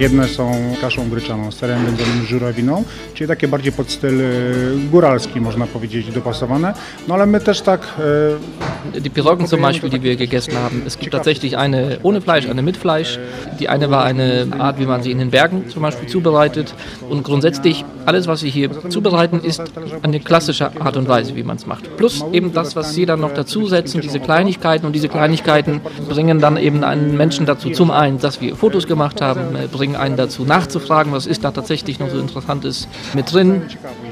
Jedne są kaszą gryczaną z serem wędzonym żurawiną, czyli takie bardziej pod styl e, góralski, można powiedzieć, dopasowane. No ale my też tak... e, Die Piroggen zum Beispiel, die wir gegessen haben. Es gibt tatsächlich eine ohne Fleisch, eine mit Fleisch. Die eine war eine Art, wie man sie in den Bergen zum Beispiel zubereitet. Und grundsätzlich alles, was wir hier zubereiten, ist eine klassische Art und Weise, wie man es macht. Plus eben das, was Sie dann noch dazusetzen, diese Kleinigkeiten. Und diese Kleinigkeiten bringen dann eben einen Menschen dazu, zum einen, dass wir Fotos gemacht haben, äh, bringen einen dazu nachzufragen, was ist da tatsächlich noch so Interessantes mit drin.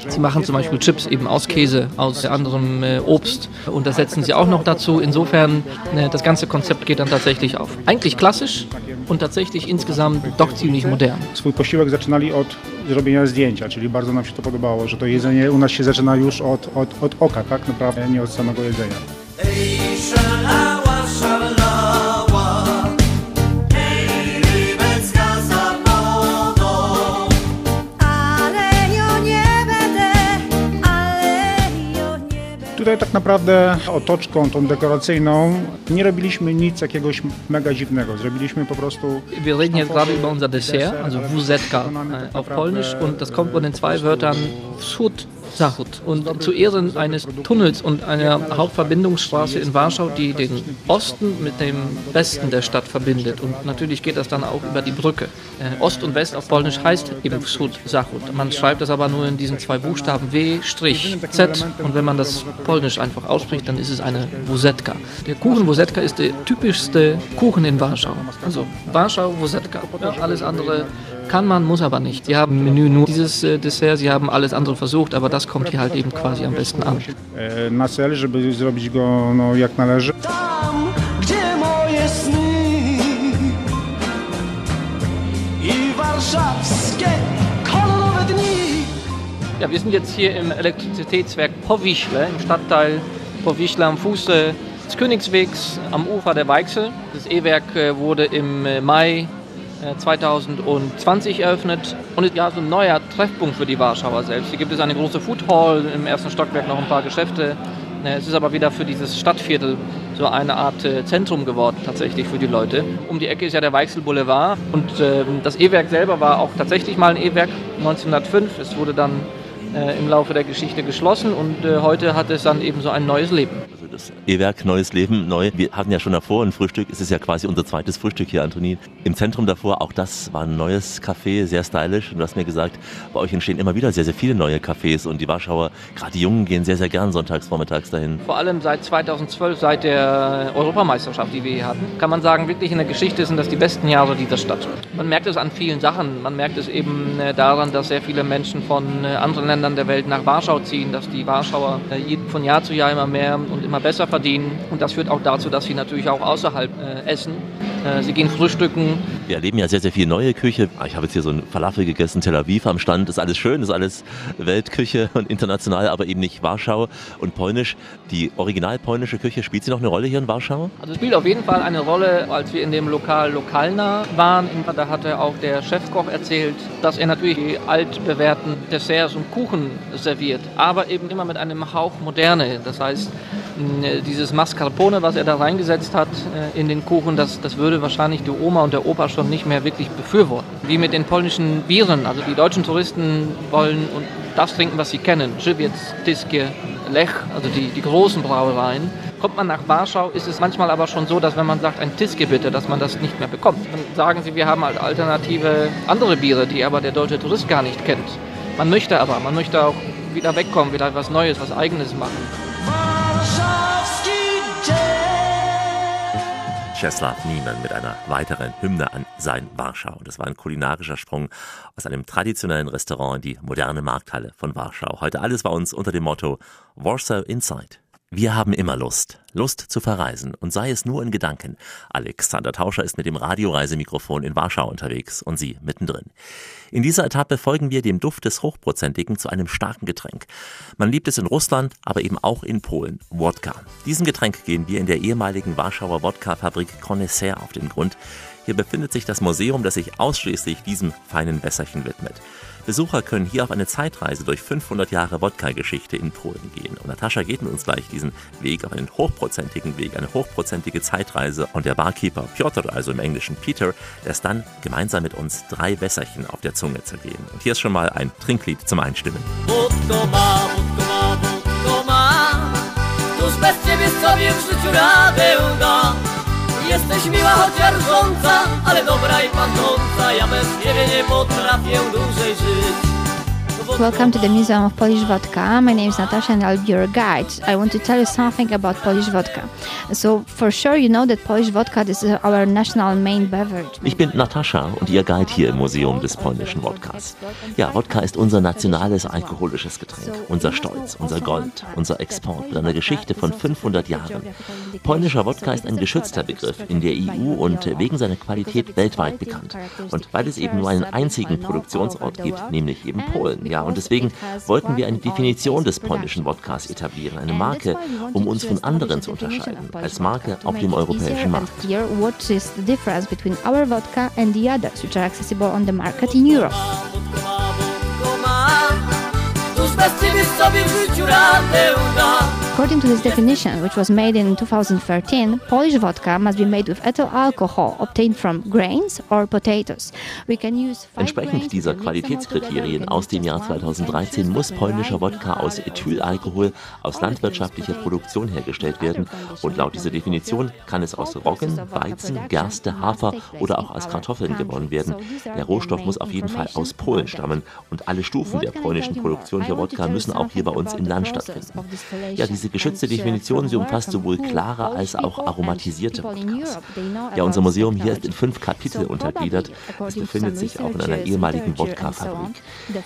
Sie machen zum Beispiel Chips eben aus Käse, aus anderem äh, Obst und das setzen sie auch noch dazu. Insofern, äh, das ganze Konzept geht dann tatsächlich auf. Eigentlich klassisch und tatsächlich insgesamt doch ziemlich modern. Swój posiłek zaczynali od zrobienia zdjęcia, czyli bardzo nam się to podobało, że to jedzenie u nas się zaczyna już od, od, od oka, tak naprawdę, nie od samego jedzenia. Tutaj tak naprawdę otoczką tą dekoracyjną nie robiliśmy nic jakiegoś mega dziwnego. Zrobiliśmy po prostu Wir reden jetzt gerade über unser Dessert, also äh, auf Polnisch und das kommt von den zwei Wörtern Wschód, Zachód. Und zu Ehren eines Tunnels und einer Hauptverbindungsstraße in Warschau, die den Osten mit dem Westen der Stadt verbindet. Und natürlich geht das dann auch über die Brücke. Äh, Ost und West auf Polnisch heißt eben Wschód, Zachód. Man schreibt das aber nur in diesen zwei Buchstaben W, Strich, Z. Und wenn man das Polnisch einfach ausspricht, dann ist es eine Wusetka. Der Kuchen Wusetka ist der typischste Kuchen in Warschau. Also Warschau Wusetka. Ja, alles andere kann man, muss aber nicht. Sie haben im Menü nur dieses äh, Dessert, sie haben alles andere versucht, aber das kommt hier halt eben quasi am besten an. na cel, żeby zrobić go no, jak należy. Tam, gdzie moje sny i warszawskie kolorowe dni. Ja, wir sind jetzt hier im Elektrizitätswerk Powiśle, im Stadtteil Powiśle am Fuße des Königswegs am Ufer der Weichsel. Das E-Werk äh, wurde im äh, Mai äh, 2020 eröffnet und ist ja so ein neuer Treffpunkt für die Warschauer selbst. Hier gibt es eine große Food Hall, im ersten Stockwerk noch ein paar Geschäfte. Äh, Es ist aber wieder für dieses Stadtviertel so eine Art äh, Zentrum geworden, tatsächlich für die Leute. Um die Ecke ist ja der Weichsel Boulevard und ähm, das E-Werk selber war auch tatsächlich mal ein E-Werk 1905. Es wurde dann äh, im Laufe der Geschichte geschlossen und äh, heute hat es dann eben so ein neues Leben. Das E-Werk, neues Leben, neu. Wir hatten ja schon davor ein Frühstück. Es ist ja quasi unser zweites Frühstück hier, Antonin. Im Zentrum davor, auch das war ein neues Café, sehr stylisch. Und du hast mir gesagt, bei euch entstehen immer wieder sehr, sehr viele neue Cafés. Und die Warschauer, gerade die Jungen, gehen sehr, sehr gern sonntags, vormittags dahin. Vor allem seit 2012, seit der Europameisterschaft, die wir hier hatten, kann man sagen, wirklich in der Geschichte sind das die besten Jahre dieser Stadt. Man merkt es an vielen Sachen. Man merkt es eben äh, daran, dass sehr viele Menschen von äh, anderen Ländern der Welt nach Warschau ziehen, dass die Warschauer äh, von Jahr zu Jahr immer mehr und immer besser verdienen. Und das führt auch dazu, dass sie natürlich auch außerhalb äh, essen. Äh, Sie gehen frühstücken. Wir erleben ja sehr, sehr viel neue Küche. Ah, Ich habe jetzt hier so ein Falafel gegessen, Tel Aviv am Stand. Ist alles schön, ist alles Weltküche *laughs* und international, aber eben nicht Warschau und polnisch. Die original polnische Küche, spielt sie noch eine Rolle hier in Warschau? Also es spielt auf jeden Fall eine Rolle, als wir in dem Lokal Lokalna waren. Da hatte auch der Chefkoch erzählt, dass er natürlich die altbewährten Desserts und Kuchen serviert, aber eben immer mit einem Hauch Moderne. Das heißt, dieses Mascarpone, was er da reingesetzt hat äh, in den Kuchen, das, das würde wahrscheinlich die Oma und der Opa schon nicht mehr wirklich befürworten. Wie mit den polnischen Bieren. Also die deutschen Touristen wollen und das trinken, was sie kennen. Żywiec, Tiskie, Lech, also die, die großen Brauereien. Kommt man nach Warschau, ist es manchmal aber schon so, dass wenn man sagt, ein Tiske bitte, dass man das nicht mehr bekommt. Dann sagen sie, wir haben als Alternative andere Biere, die aber der deutsche Tourist gar nicht kennt. Man möchte aber, man möchte auch wieder wegkommen, wieder was Neues, was Eigenes machen. Czeslaw Niemann mit einer weiteren Hymne an sein Warschau. Das war ein kulinarischer Sprung aus einem traditionellen Restaurant in die moderne Markthalle von Warschau. Heute alles bei uns unter dem Motto Warsaw Inside. Wir haben immer Lust. Lust zu verreisen und sei es nur in Gedanken. Alexander Tauscher ist mit dem Radioreisemikrofon in Warschau unterwegs und Sie mittendrin. In dieser Etappe folgen wir dem Duft des Hochprozentigen zu einem starken Getränk. Man liebt es in Russland, aber eben auch in Polen. Wodka. Diesem Getränk gehen wir in der ehemaligen Warschauer Wodka-Fabrik Connoisseur auf den Grund. Hier befindet sich das Museum, das sich ausschließlich diesem feinen Wässerchen widmet. Besucher können hier auf eine Zeitreise durch 500 Jahre Wodka-Geschichte in Polen gehen. Und Natascha geht mit uns gleich diesen Weg auf einen hochprozentigen Weg, eine hochprozentige Zeitreise. Und der Barkeeper Piotr, also im Englischen Peter, lässt dann gemeinsam mit uns drei Wässerchen auf der Zunge zergehen. Und hier ist schon mal ein Trinklied zum Einstimmen. Wódko ma, wódko ma, wódko ma Któż bez ciebie sobie w życiu radę da Jesteś miła, choć rżąca, ale dobra i pachnąca. Ja bez ciebie nie potrafię dłużej żyć Welcome to the Museum of Polish Vodka. My name is Natasha and I'll be your guide. I want to tell you something about Polish vodka. So, for sure, you know that Polish vodka is our national main beverage. Ich bin Natascha und Ihr Guide hier im Museum des polnischen Wodkas. Ja, Wodka ist unser nationales alkoholisches Getränk, unser Stolz, unser Gold, unser Export mit einer Geschichte von 500 Jahren. Polnischer Wodka ist ein geschützter Begriff in der EU und wegen seiner Qualität weltweit bekannt. Und weil es eben nur einen einzigen Produktionsort gibt, nämlich eben Polen. Ja, und deswegen wollten wir eine Definition des polnischen Wodkas etablieren, eine Marke, um uns von anderen zu unterscheiden, als Marke auf dem europäischen Markt. Here, what is the difference between our vodka and the others which are accessible on the market in Europe? Wódko ma Któż bez ciebie sobie w życiu radę According to this definition, which was made in 2013, Polish vodka must be made with ethyl alcohol obtained from grains or potatoes. We can use Entsprechend dieser. Qualitätskriterien aus dem Jahr 2013 muss polnischer Wodka aus Ethylalkohol aus landwirtschaftlicher Produktion hergestellt werden und laut dieser Definition kann es aus Roggen, Weizen, Gerste, Hafer oder auch aus Kartoffeln gewonnen werden. Der Rohstoff muss auf jeden Fall aus Polen stammen und alle Stufen der polnischen Produktion für Wodka müssen auch hier bei uns im Land stattfinden. Ja, diese geschützte Definition, sie umfasst sowohl klare als auch aromatisierte Wodkas. Ja, unser Museum hier ist in fünf Kapitel untergliedert. Es befindet sich auch in einer ehemaligen Wodka-Fabrik.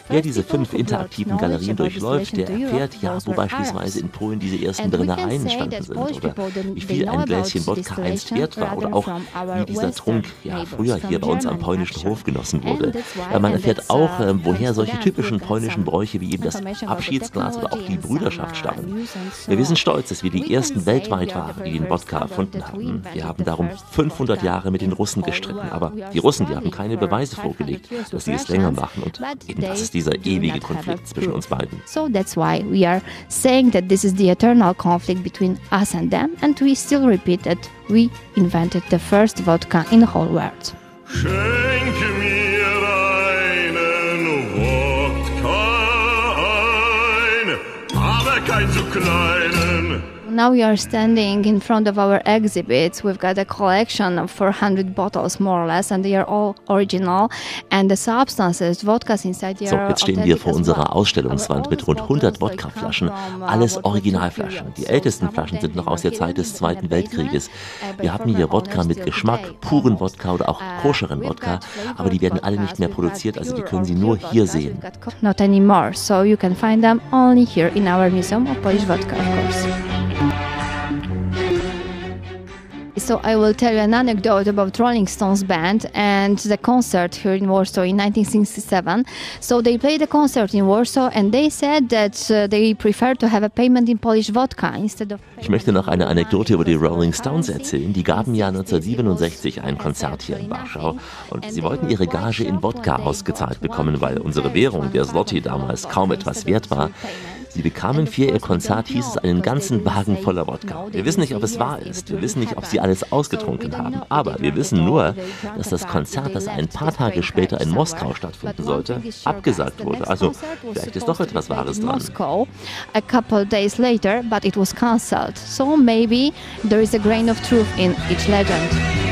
Wer diese fünf interaktiven Galerien durchläuft, der erfährt ja, wo beispielsweise in Polen diese ersten Brennereien entstanden sind oder wie viel ein Gläschen Wodka einst wert war oder auch wie dieser Trunk ja früher hier bei uns am polnischen Hof genossen wurde. Ja, man erfährt auch, äh, woher solche typischen polnischen Bräuche wie eben das Abschiedsglas oder auch die Brüderschaft stammen. Ja, wir sind stolz, dass wir die ersten weltweit waren, die den Wodka erfunden haben. Wir haben darum 500 Jahre mit den Russen gestritten, aber die Russen, die haben keine Beweise vorgelegt, dass sie es länger machen und eben das ist dieser ewige Konflikt zwischen uns beiden. So that's why we are saying that this is the eternal conflict between us and them, and we still repeat that we invented the first vodka in the whole world. Schenke mir keinen zu kleinen. Now we are standing in front of our exhibits. We've got a collection of 400 bottles, more or less, and they are all original. And the substances, vodkas inside, they So, jetzt stehen wir vor unserer. Ausstellungswand mit rund 100 Wodkaflaschen. Alles Originalflaschen. Die ältesten Flaschen sind noch aus der Zeit des Zweiten Weltkrieges. Wir haben hier Wodka mit Geschmack, puren Wodka oder auch koscheren Wodka, aber die werden alle nicht mehr produziert, also die können Sie nur hier sehen. Not anymore. So you can find them only here in our Museum of Polish Vodka, of course. So I will tell you an anecdote about Rolling Stones band and the concert here in Warsaw in 1967. So they played a concert in Warsaw and they said that uh, they prefer to have a payment in Polish vodka instead of Ich möchte noch eine Anekdote über die Rolling Stones erzählen. Die gaben ja 1967 ein Konzert hier in Warschau und sie wollten ihre Gage in Wodka ausgezahlt bekommen, weil unsere Währung, der Zloty, damals kaum etwas wert war. Sie bekamen für ihr Konzert, hieß es, einen ganzen Wagen voller Wodka. Wir wissen nicht, ob es wahr ist. Wir wissen nicht, ob sie alles ausgetrunken haben. Aber wir wissen nur, dass das Konzert, das ein paar Tage später in Moskau stattfinden sollte, abgesagt wurde. Also vielleicht ist doch etwas Wahres dran. A couple days later, but it was cancelled. So maybe there is a grain of truth in each legend.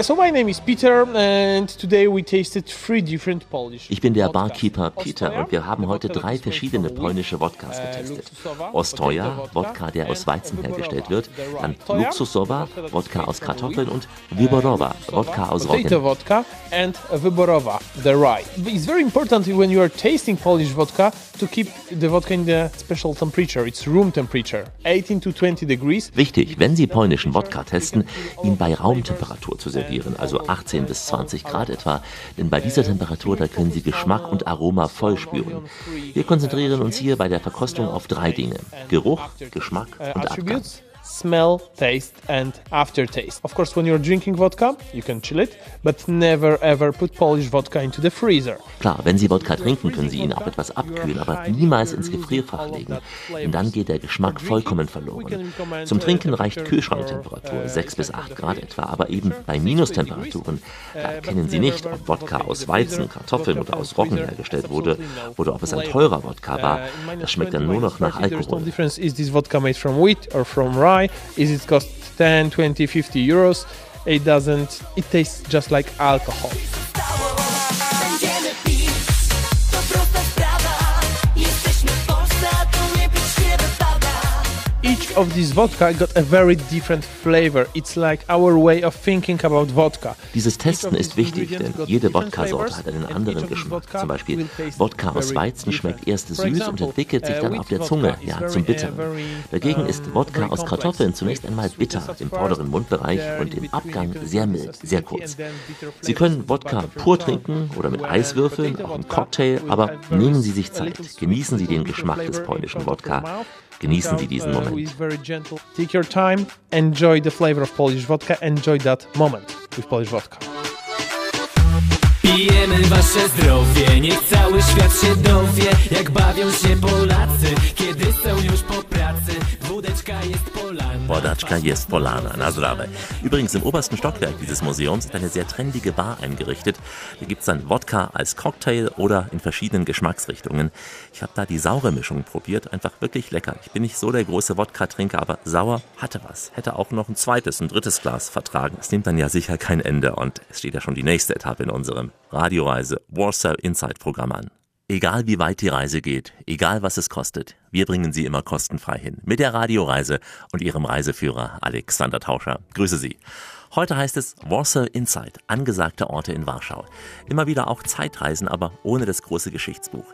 So my name is Peter and today we tasted three different Polish Ich bin der Barkeeper Peter und wir haben heute drei verschiedene polnische Wodkas getestet. Ostoja, Wodka, der aus Weizen hergestellt wird, dann Luxusowa, Wodka aus Kartoffeln und Wyborowa, Wodka aus Roggen. vodka and Wyborowa, the rye. It's very important when you are tasting Polish vodka to keep the vodka in the special temperature. It's room temperature, 18 to 20 degrees. Wichtig, wenn Sie polnischen Wodka testen, ihn bei Raumtemperatur zu servieren, also 18 bis 20 Grad etwa, denn bei dieser Temperatur, da können Sie Geschmack und Aroma voll spüren. Wir konzentrieren uns hier bei der Verkostung auf drei Dinge. Geruch, Geschmack und Abgang. Smell, taste, and aftertaste. Of course, when you're drinking vodka, you can chill it, but never ever put Polish vodka into the freezer. Klar, wenn Sie Wodka trinken, können Sie ihn auch etwas abkühlen, aber niemals ins Gefrierfach legen, denn dann geht der Geschmack vollkommen verloren. Zum Trinken reicht Kühlschranktemperatur, 6 bis 8 Grad etwa, aber eben bei Minustemperaturen erkennen Sie nicht, ob Wodka aus Weizen, Kartoffeln oder aus Roggen hergestellt wurde oder ob es ein teurer Wodka war. Das schmeckt dann nur noch nach Alkohol. Difference. Is this vodka made from wheat or from rye? Is it cost 10, 20, 50 euros? It doesn't. It tastes just like alcohol. Of these vodka got a very different flavor. It's like our way of thinking about vodka. Dieses Testen ist wichtig, denn jede Wodka-Sorte hat einen anderen Geschmack. Zum Beispiel Wodka aus Weizen schmeckt erst süß und entwickelt sich dann auf der Zunge, ja, zum Bitteren. Dagegen ist Wodka aus Kartoffeln zunächst einmal bitter im vorderen Mundbereich und im Abgang sehr mild, sehr kurz. Sie können Wodka pur trinken oder mit Eiswürfeln, auch im Cocktail, aber nehmen Sie sich Zeit. Genießen Sie den Geschmack des polnischen Wodka. Genießen Sie diesen uh, Moment. very gentle. Take your time, enjoy the flavor of Polish vodka, enjoy that moment with Polish vodka. Pijemy wasze zdrowie, niech cały świat się dowie Jak bawią się Polacy, kiedy są już po pracy Wódeczka jest Polana Bordatschka jest Polana, na zdrowe. Übrigens im obersten Stockwerk dieses Museums ist eine sehr trendige Bar eingerichtet. Da gibt's dann Wodka als Cocktail oder in verschiedenen Geschmacksrichtungen. Ich habe da die saure Mischung probiert, einfach wirklich lecker. Ich bin nicht so der große Wodka-Trinker, aber sauer hatte was. Hätte auch noch ein zweites, ein drittes Glas vertragen. Es nimmt dann ja sicher kein Ende und es steht ja schon die nächste Etappe in unserem Radioreise Warsaw Inside Programm an. Egal wie weit die Reise geht, egal was es kostet, wir bringen Sie immer kostenfrei hin. Mit der Radioreise und Ihrem Reiseführer Alexander Tauscher. Grüße Sie. Heute heißt es Warsaw Inside, angesagte Orte in Warschau. Immer wieder auch Zeitreisen, aber ohne das große Geschichtsbuch.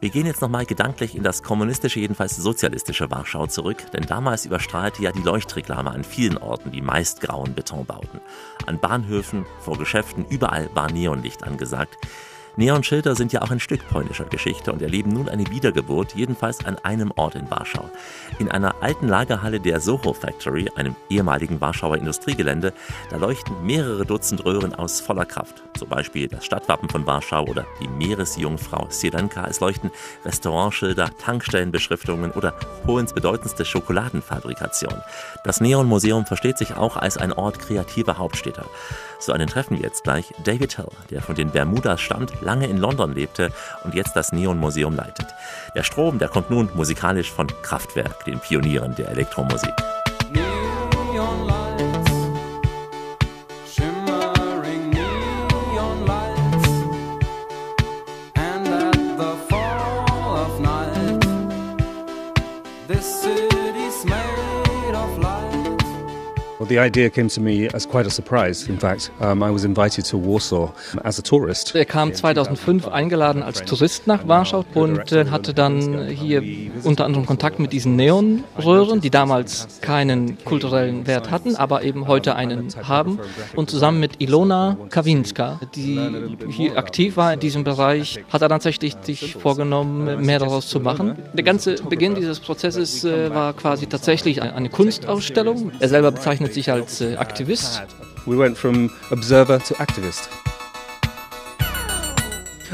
Wir gehen jetzt nochmal gedanklich in das kommunistische, jedenfalls sozialistische Warschau zurück, denn damals überstrahlte ja die Leuchtreklame an vielen Orten die meist grauen Betonbauten. An Bahnhöfen, vor Geschäften, überall war Neonlicht angesagt. Neonschilder sind ja auch ein Stück polnischer Geschichte und erleben nun eine Wiedergeburt, jedenfalls an einem Ort in Warschau. In einer alten Lagerhalle der Soho Factory, einem ehemaligen Warschauer Industriegelände, da leuchten mehrere Dutzend Röhren aus voller Kraft. Zum Beispiel das Stadtwappen von Warschau oder die Meeresjungfrau Sirenka. Es leuchten Restaurantschilder, Tankstellenbeschriftungen oder Polens bedeutendste Schokoladenfabrikation. Das Neon-Museum versteht sich auch als ein Ort kreativer Hauptstädter. So einen treffen wir jetzt gleich David Hill, der von den Bermudas stammt, lange in London lebte und jetzt das Neon-Museum leitet. Der Strom, der kommt nun musikalisch von Kraftwerk, den Pionieren der Elektromusik. The idea came to me as quite a surprise. In fact, um, I was invited to Warsaw as a tourist. Er kam 2005 eingeladen als Tourist nach Warschau und äh, hatte dann hier unter anderem Kontakt mit diesen Neonröhren, die damals keinen kulturellen Wert hatten, aber eben heute einen haben. Und zusammen mit Ilona Kawinska, die hier aktiv war in diesem Bereich, hat er tatsächlich sich vorgenommen, mehr daraus zu machen. Der ganze Beginn dieses Prozesses äh, war quasi tatsächlich eine Kunstausstellung. Er selber bezeichnet sich als äh, Aktivist. We went from observer to activist.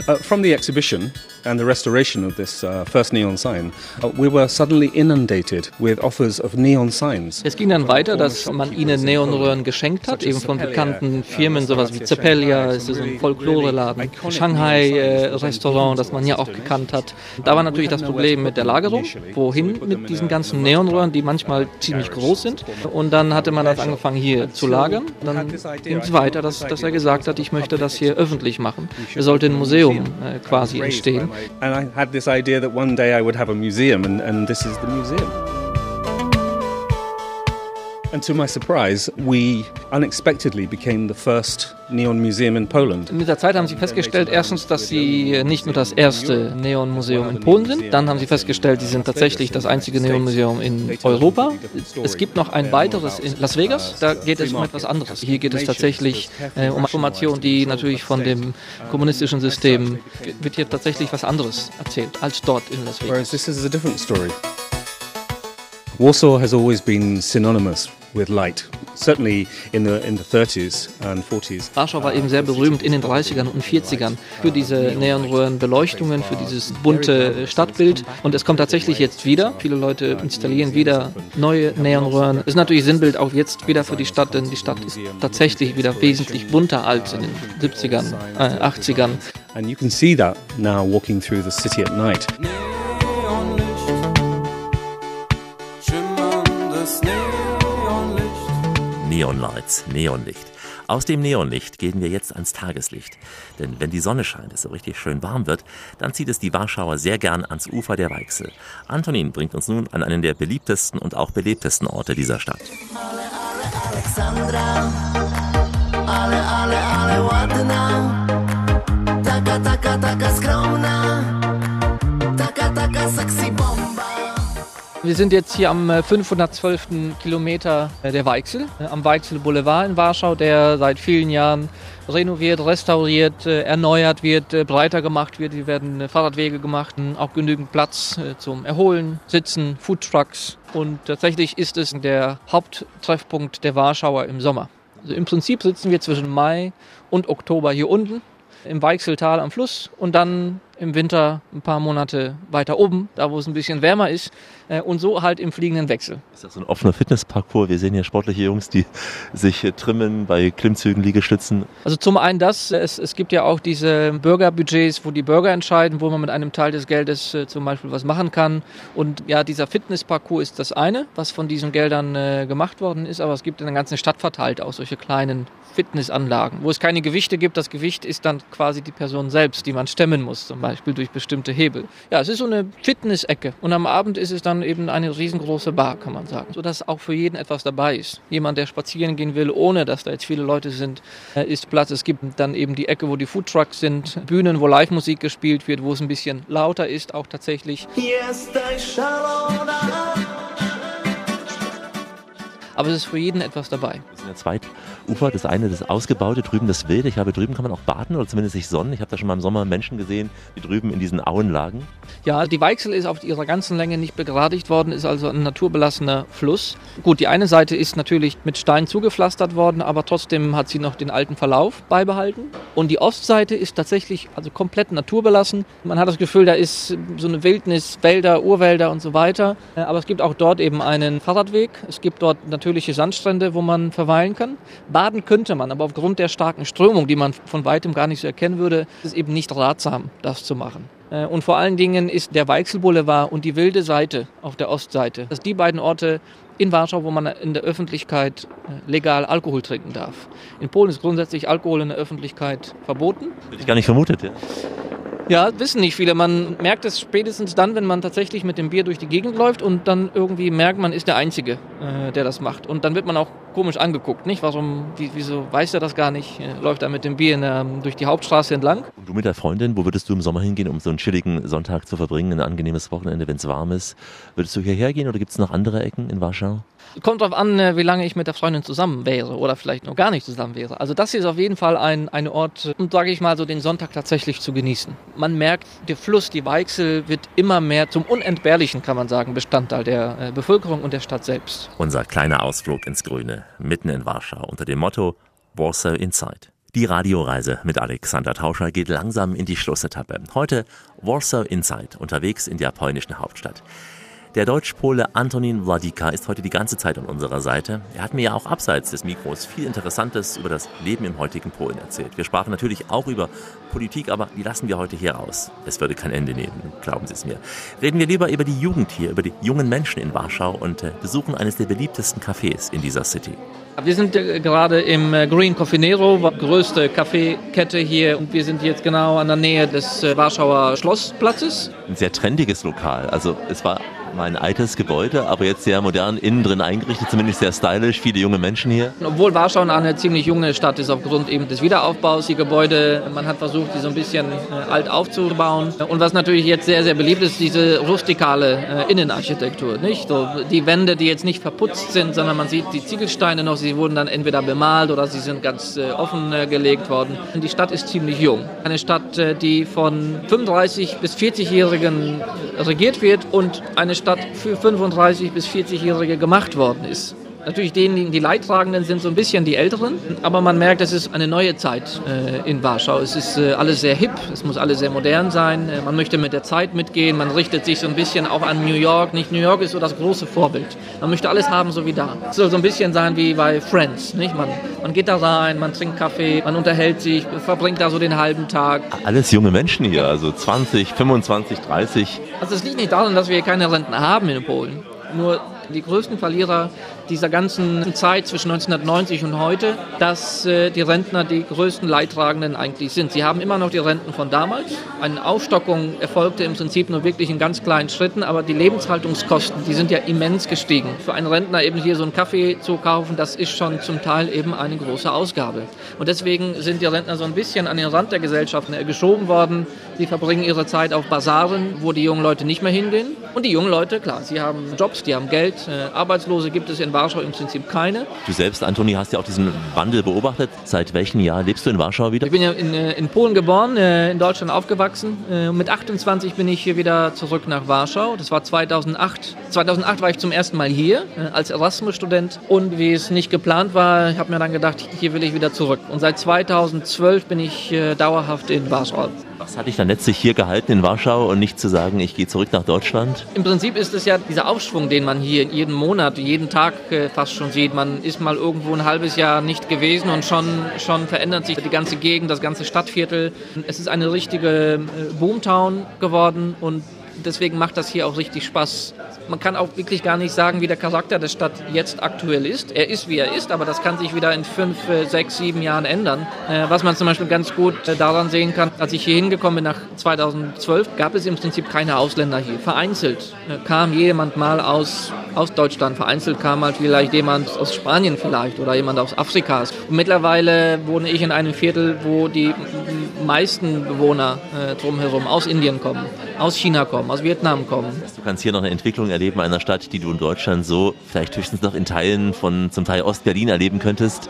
Uh, from the exhibition and the restoration of this uh, first neon sign, uh, we were suddenly inundated with offers of neon signs. Es ging dann weiter, dass man ihnen Neonröhren geschenkt hat, eben von bekannten Firmen, sowas wie Zeppellia, es ist ein Folkloreladen, Shanghai-Restaurant, das man ja auch gekannt hat. Da war natürlich das Problem mit der Lagerung, wohin mit diesen ganzen Neonröhren, die manchmal ziemlich groß sind. Und dann hatte man das angefangen hier zu lagern. Dann ging es weiter, dass, dass er gesagt hat, ich möchte das hier öffentlich machen. Es sollte ein Museum äh, quasi entstehen. And I had this idea that one day I would have a museum, and, and this is the museum. And to my surprise, we unexpectedly became the first neon museum in Poland. Mit der Zeit haben sie festgestellt, erstens, dass sie nicht nur das erste Neonmuseum in Polen sind, dann haben sie festgestellt, sie sind tatsächlich das einzige Neonmuseum in Europa. Es gibt noch ein weiteres in Las Vegas, da geht es um etwas anderes. Hier geht es tatsächlich äh, um Informationen, die natürlich von dem kommunistischen System, wird hier tatsächlich was anderes erzählt, als dort in Las Vegas. Whereas this is a different story. Warsaw has always been synonymous with light. Certainly in the in the 30s and 40s. Warschau war eben sehr berühmt in den 30ern und 40ern für diese Neonröhrenbeleuchtungen, für dieses bunte Stadtbild. Und es kommt tatsächlich jetzt wieder. Viele Leute installieren wieder neue Neonröhren. Ist natürlich Sinnbild auch jetzt wieder für die Stadt, denn die Stadt ist tatsächlich wieder wesentlich bunter als in den 70ern, äh, 80ern. And you can see that now walking through the city at night. Neonlights, Neonlicht. Aus dem Neonlicht gehen wir jetzt ans Tageslicht. Denn wenn die Sonne scheint, es so richtig schön warm wird, dann zieht es die Warschauer sehr gern ans Ufer der Weichsel. Antonin bringt uns nun an einen der beliebtesten und auch belebtesten Orte dieser Stadt. Aleksandra Ale, ale, Taka, taka, taka skromna Taka, taka sexy bomba Wir sind jetzt hier am äh, 512. Kilometer äh, der Weichsel, äh, am Weichsel Boulevard in Warschau, der seit vielen Jahren renoviert, restauriert, äh, erneuert wird, äh, breiter gemacht wird. Hier werden äh, Fahrradwege gemacht, auch genügend Platz äh, zum Erholen, Sitzen, Foodtrucks. Und tatsächlich ist es der Haupttreffpunkt der Warschauer im Sommer. Also im Prinzip sitzen wir zwischen Mai und Oktober hier unten im Weichseltal am Fluss und dann im Winter ein paar Monate weiter oben, da wo es ein bisschen wärmer ist äh, und so halt im fliegenden Wechsel. Ist das so ein offener Fitnessparcours? Wir sehen hier sportliche Jungs, die sich äh, trimmen bei Klimmzügen, Liegestützen. Also zum einen das, es, es gibt ja auch diese Bürgerbudgets, wo die Bürger entscheiden, wo man mit einem Teil des Geldes äh, zum Beispiel was machen kann. Und ja, dieser Fitnessparcours ist das eine, was von diesen Geldern äh, gemacht worden ist, aber es gibt in der ganzen Stadt verteilt auch solche kleinen Fitnessanlagen, wo es keine Gewichte gibt. Das Gewicht ist dann quasi die Person selbst, die man stemmen muss, zum Beispiel durch bestimmte Hebel. Ja, es ist so eine Fitness-Ecke und am Abend ist es dann eben eine riesengroße Bar, kann man sagen, sodass auch für jeden etwas dabei ist. Jemand, der spazieren gehen will, ohne dass da jetzt viele Leute sind, äh, ist Platz. Es gibt dann eben die Ecke, wo die Foodtrucks sind, Bühnen, wo Live-Musik gespielt wird, wo es ein bisschen lauter ist, auch tatsächlich. Jesteś szalona Aber es ist für jeden etwas dabei. Das sind ja zwei Ufer. Das eine, das ausgebaute, drüben das Wilde. Ich glaube, drüben kann man auch baden oder zumindest sich sonnen. Ich habe da schon mal im Sommer Menschen gesehen, die drüben in diesen Auen lagen. Ja, die Weichsel ist auf ihrer ganzen Länge nicht begradigt worden, ist also ein naturbelassener Fluss. Gut, die eine Seite ist natürlich mit Stein zugepflastert worden, aber trotzdem hat sie noch den alten Verlauf beibehalten. Und die Ostseite ist tatsächlich also komplett naturbelassen. Man hat das Gefühl, da ist so eine Wildnis, Wälder, Urwälder und so weiter. Äh, Aber es gibt auch dort eben einen Fahrradweg. Es gibt dort natürliche Sandstrände, wo man verweilen kann. Baden könnte man, aber aufgrund der starken Strömung, die man von weitem gar nicht so erkennen würde, ist es eben nicht ratsam, das zu machen. Äh, Und vor allen Dingen ist der Weichselboulevard und die wilde Seite auf der Ostseite, das sind die beiden Orte in Warschau, wo man in der Öffentlichkeit äh, legal Alkohol trinken darf. In Polen ist grundsätzlich Alkohol in der Öffentlichkeit verboten. Hätte ich gar nicht vermutet. Ja. Ja, wissen nicht viele. Man merkt es spätestens dann, wenn man tatsächlich mit dem Bier durch die Gegend läuft und dann irgendwie merkt, man ist der Einzige, äh, der das macht. Und dann wird man auch komisch angeguckt, nicht? Warum, wie, wieso weiß er das gar nicht? Äh, läuft er mit dem Bier der, durch die Hauptstraße entlang? Und du mit der Freundin, wo würdest du im Sommer hingehen, um so einen chilligen Sonntag zu verbringen, ein angenehmes Wochenende, wenn es warm ist? Würdest du hierher gehen oder gibt es noch andere Ecken in Warschau? Kommt drauf an, äh, wie lange ich mit der Freundin zusammen wäre oder vielleicht noch gar nicht zusammen wäre. Also das hier ist auf jeden Fall ein, ein Ort, um, sage ich mal, so den Sonntag tatsächlich zu genießen. Man merkt, der Fluss, die Weichsel wird immer mehr zum unentbehrlichen, kann man sagen, Bestandteil der äh, Bevölkerung und der Stadt selbst. Unser kleiner Ausflug ins Grüne, mitten in Warschau, unter dem Motto Warsaw Inside. Die Radioreise mit Alexander Tauscher geht langsam in die Schlussetappe. Heute Warsaw Inside, unterwegs in der polnischen Hauptstadt. Der Deutsch-Pole Antonin Wladika ist heute die ganze Zeit an unserer Seite. Er hat mir ja auch abseits des Mikros viel Interessantes über das Leben im heutigen Polen erzählt. Wir sprachen natürlich auch über Politik, aber die lassen wir heute hier raus. Es würde kein Ende nehmen, glauben Sie es mir. Reden wir lieber über die Jugend hier, über die jungen Menschen in Warschau und äh, besuchen eines der beliebtesten Cafés in dieser City. Wir sind äh, gerade im äh, Green Cofinero, größte Kaffeekette hier und wir sind jetzt genau an der Nähe des äh, Warschauer Schlossplatzes. Ein sehr trendiges Lokal. Also es war mal ein altes Gebäude, aber jetzt sehr modern innen drin eingerichtet, zumindest sehr stylisch, viele junge Menschen hier. Obwohl Warschau eine ziemlich junge Stadt ist aufgrund eben des Wiederaufbaus, die Gebäude, man hat versucht, die so ein bisschen alt aufzubauen. Und was natürlich jetzt sehr, sehr beliebt ist, diese rustikale Innenarchitektur, nicht? So, die Wände, die jetzt nicht verputzt sind, sondern man sieht die Ziegelsteine noch, sie wurden dann entweder bemalt oder sie sind ganz äh, offen äh, gelegt worden. Die Stadt ist ziemlich jung. Eine Stadt, äh, die von 35 bis 40-Jährigen regiert wird und eine Stadt für 35 bis 40-Jährige gemacht worden ist. Natürlich diejenigen, die Leidtragenden sind so ein bisschen die Älteren, aber man merkt, es ist eine neue Zeit äh, in Warschau. Es ist äh, alles sehr hip, es muss alles sehr modern sein. Äh, man möchte mit der Zeit mitgehen, man richtet sich so ein bisschen auch an New York. Nicht New York ist so das große Vorbild. Man möchte alles haben, so wie da. Es soll so ein bisschen sein wie bei Friends. Nicht? Man, man geht da rein, man trinkt Kaffee, man unterhält sich, verbringt da so den halben Tag. Alles junge Menschen hier, also 20, 25, 30. Also es liegt nicht daran, dass wir keine Renten haben in Polen. Nur die größten Verlierer dieser ganzen Zeit zwischen 1990 und heute, dass äh, die Rentner die größten Leidtragenden eigentlich sind. Sie haben immer noch die Renten von damals. Eine Aufstockung erfolgte im Prinzip nur wirklich in ganz kleinen Schritten, aber die Lebenshaltungskosten, die sind ja immens gestiegen. Für einen Rentner eben hier so einen Kaffee zu kaufen, das ist schon zum Teil eben eine große Ausgabe. Und deswegen sind die Rentner so ein bisschen an den Rand der Gesellschaft äh, geschoben worden. Sie verbringen ihre Zeit auf Basaren, wo die jungen Leute nicht mehr hingehen. Und die jungen Leute, klar, sie haben Jobs, die haben Geld. Äh, Arbeitslose gibt es in Warschau im Prinzip keine. Du selbst, Antoni, hast ja auch diesen Wandel beobachtet. Seit welchem Jahr lebst du in Warschau wieder? Ich bin ja in, äh, in Polen geboren, äh, in Deutschland aufgewachsen. Äh, Mit 28 bin ich hier wieder zurück nach Warschau. Das war 2008. 2008 war ich zum ersten Mal hier als Erasmus-Student. Und wie es nicht geplant war, ich habe mir dann gedacht, hier will ich wieder zurück. Und seit 2012 bin ich dauerhaft in Warschau. Was hat dich dann letztlich hier gehalten in Warschau und nicht zu sagen, ich gehe zurück nach Deutschland? Im Prinzip ist es ja dieser Aufschwung, den man hier jeden Monat, jeden Tag äh, fast schon sieht. Man ist mal irgendwo ein halbes Jahr nicht gewesen und schon, schon verändert sich die ganze Gegend, das ganze Stadtviertel. Es ist eine richtige äh, Boomtown geworden und deswegen macht das hier auch richtig Spaß. Man kann auch wirklich gar nicht sagen, wie der Charakter der Stadt jetzt aktuell ist. Er ist, wie er ist, aber das kann sich wieder in fünf, äh, sechs, sieben Jahren ändern. Äh, Was man zum Beispiel ganz gut äh, daran sehen kann, als ich hier hingekommen bin nach 2012, gab es im Prinzip keine Ausländer hier. Vereinzelt kam jemand mal aus, aus Deutschland, vereinzelt kam mal vielleicht jemand aus Spanien vielleicht oder jemand aus Afrika. Und mittlerweile wohne ich in einem Viertel, wo die meisten Bewohner drumherum aus Indien kommen, aus China kommen, aus Vietnam kommen. Du kannst hier noch eine Entwicklung erleben einer Stadt, die du in Deutschland so vielleicht höchstens noch in Teilen von zum Teil Ostberlin erleben könntest.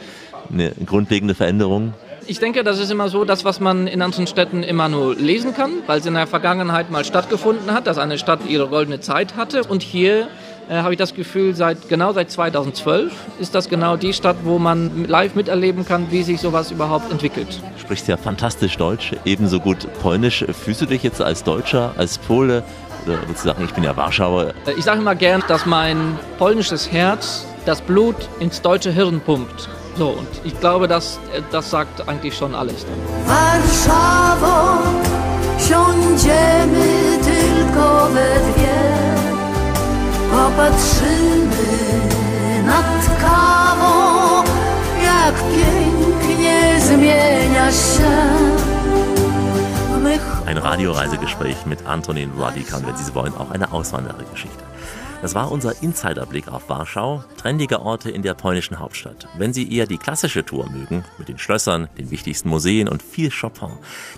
Eine grundlegende Veränderung. Ich denke, das ist immer so, das, was man in anderen Städten immer nur lesen kann, weil es in der Vergangenheit mal stattgefunden hat, dass eine Stadt ihre goldene Zeit hatte. Und hier äh, habe ich das Gefühl, seit genau seit 2012 ist das genau die Stadt, wo man live miterleben kann, wie sich sowas überhaupt entwickelt. Du sprichst ja fantastisch Deutsch, ebenso gut Polnisch. Fühlst du dich jetzt als Deutscher, als Pole? Oder würdest du sagen, ich bin ja Warschauer? Äh, Ich sage immer gern, dass mein polnisches Herz das Blut ins deutsche Hirn pumpt. So, und ich glaube, das, äh, das sagt eigentlich schon alles. Warszawo, siądziemy tylko we dwie, popatrzymy nad kawą, jak pięknie zmienia się. Ein Radioreisegespräch mit Antonin und wenn Sie wollen, auch eine Auswanderergeschichte. Das war unser Insiderblick auf Warschau, trendige Orte in der polnischen Hauptstadt. Wenn Sie eher die klassische Tour mögen, mit den Schlössern, den wichtigsten Museen und viel Chopin,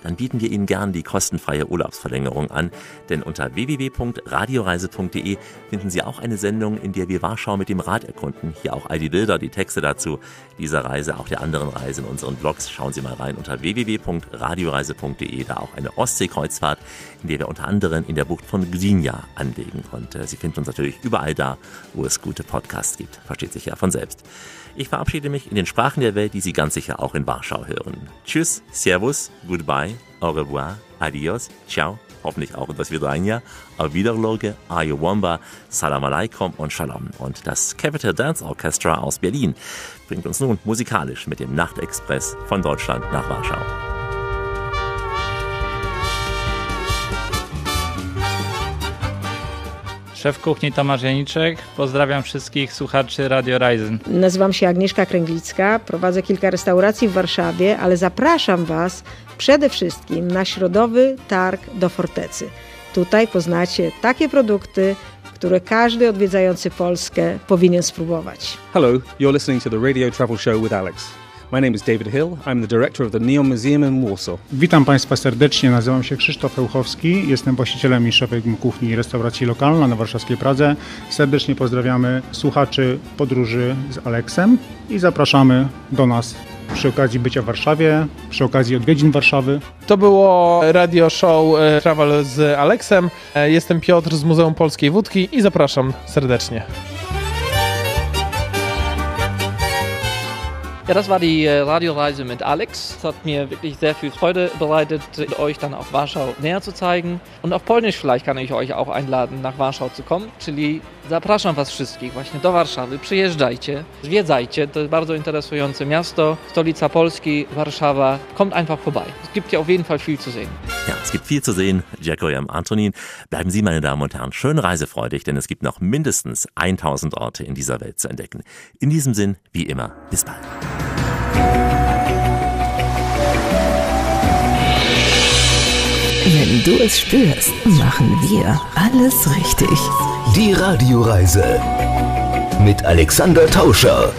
dann bieten wir Ihnen gern die kostenfreie Urlaubsverlängerung an, denn unter www.radioreise.de finden Sie auch eine Sendung, in der wir Warschau mit dem Rad erkunden. Hier auch all die Bilder, die Texte dazu, dieser Reise, auch der anderen Reise in unseren Blogs. Schauen Sie mal rein unter www.radioreise.de, da auch eine Ostseekreuzfahrt, in der wir unter anderem in der Bucht von Gdynia anlegen. Und Sie finden uns natürlich überall da, wo es gute Podcasts gibt. Versteht sich ja von selbst. Ich verabschiede mich in den Sprachen der Welt, die Sie ganz sicher auch in Warschau hören. Tschüss, Servus, Goodbye, Au revoir, Adios, Ciao, hoffentlich auch das Vidranja, Auf Wiederloge, Ayowamba, Salam Alaikum und Shalom. Und das Capital Dance Orchestra aus Berlin bringt uns nun musikalisch mit dem Nachtexpress von Deutschland nach Warschau. Szef kuchni Tomasz Janiczek. Pozdrawiam wszystkich słuchaczy Radio Ryzen. Nazywam się Agnieszka Kręglicka, prowadzę kilka restauracji w Warszawie, ale zapraszam Was przede wszystkim na środowy targ do Fortecy. Tutaj poznacie takie produkty, które każdy odwiedzający Polskę powinien spróbować. Hello, you're listening to the Radio Travel Show with Alex. My name is David Hill. I'm the director of the Neon Museum in Warsaw. Witam Państwa serdecznie, nazywam się Krzysztof Ełchowski, jestem właścicielem i szefem kuchni i restauracji lokalna na warszawskiej Pradze. Serdecznie pozdrawiamy słuchaczy podróży z Aleksem i zapraszamy do nas przy okazji bycia w Warszawie, przy okazji odwiedzin Warszawy. To było radio show e, Travel z Aleksem. E, Jestem Piotr z Muzeum Polskiej Wódki i zapraszam serdecznie. Ja, das war die äh, Radioreise mit Alex. Es hat mir wirklich sehr viel Freude bereitet, euch dann auch Warschau näher zu zeigen. Und auf Polnisch vielleicht kann ich euch auch einladen, nach Warschau zu kommen. Czyli zapraszam Was wszystkich właśnie do Warszawy. Przyjeżdżajcie, zwiedzajcie. To jest bardzo interesujące miasto, stolica Polski, Warszawa. Kommt einfach vorbei. Es gibt hier auf jeden Fall viel zu sehen. Ja, es gibt viel zu sehen. Jackoyam Antonin, bleiben Sie, meine Damen und Herren, schön reisefreudig, denn es gibt noch mindestens 1000 Orte in dieser Welt zu entdecken. In diesem Sinn, wie immer, bis bald. Wenn du es spürst, machen wir alles richtig. Die Radioreise mit Alexander Tauscher.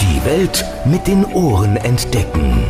Die Welt mit den Ohren entdecken.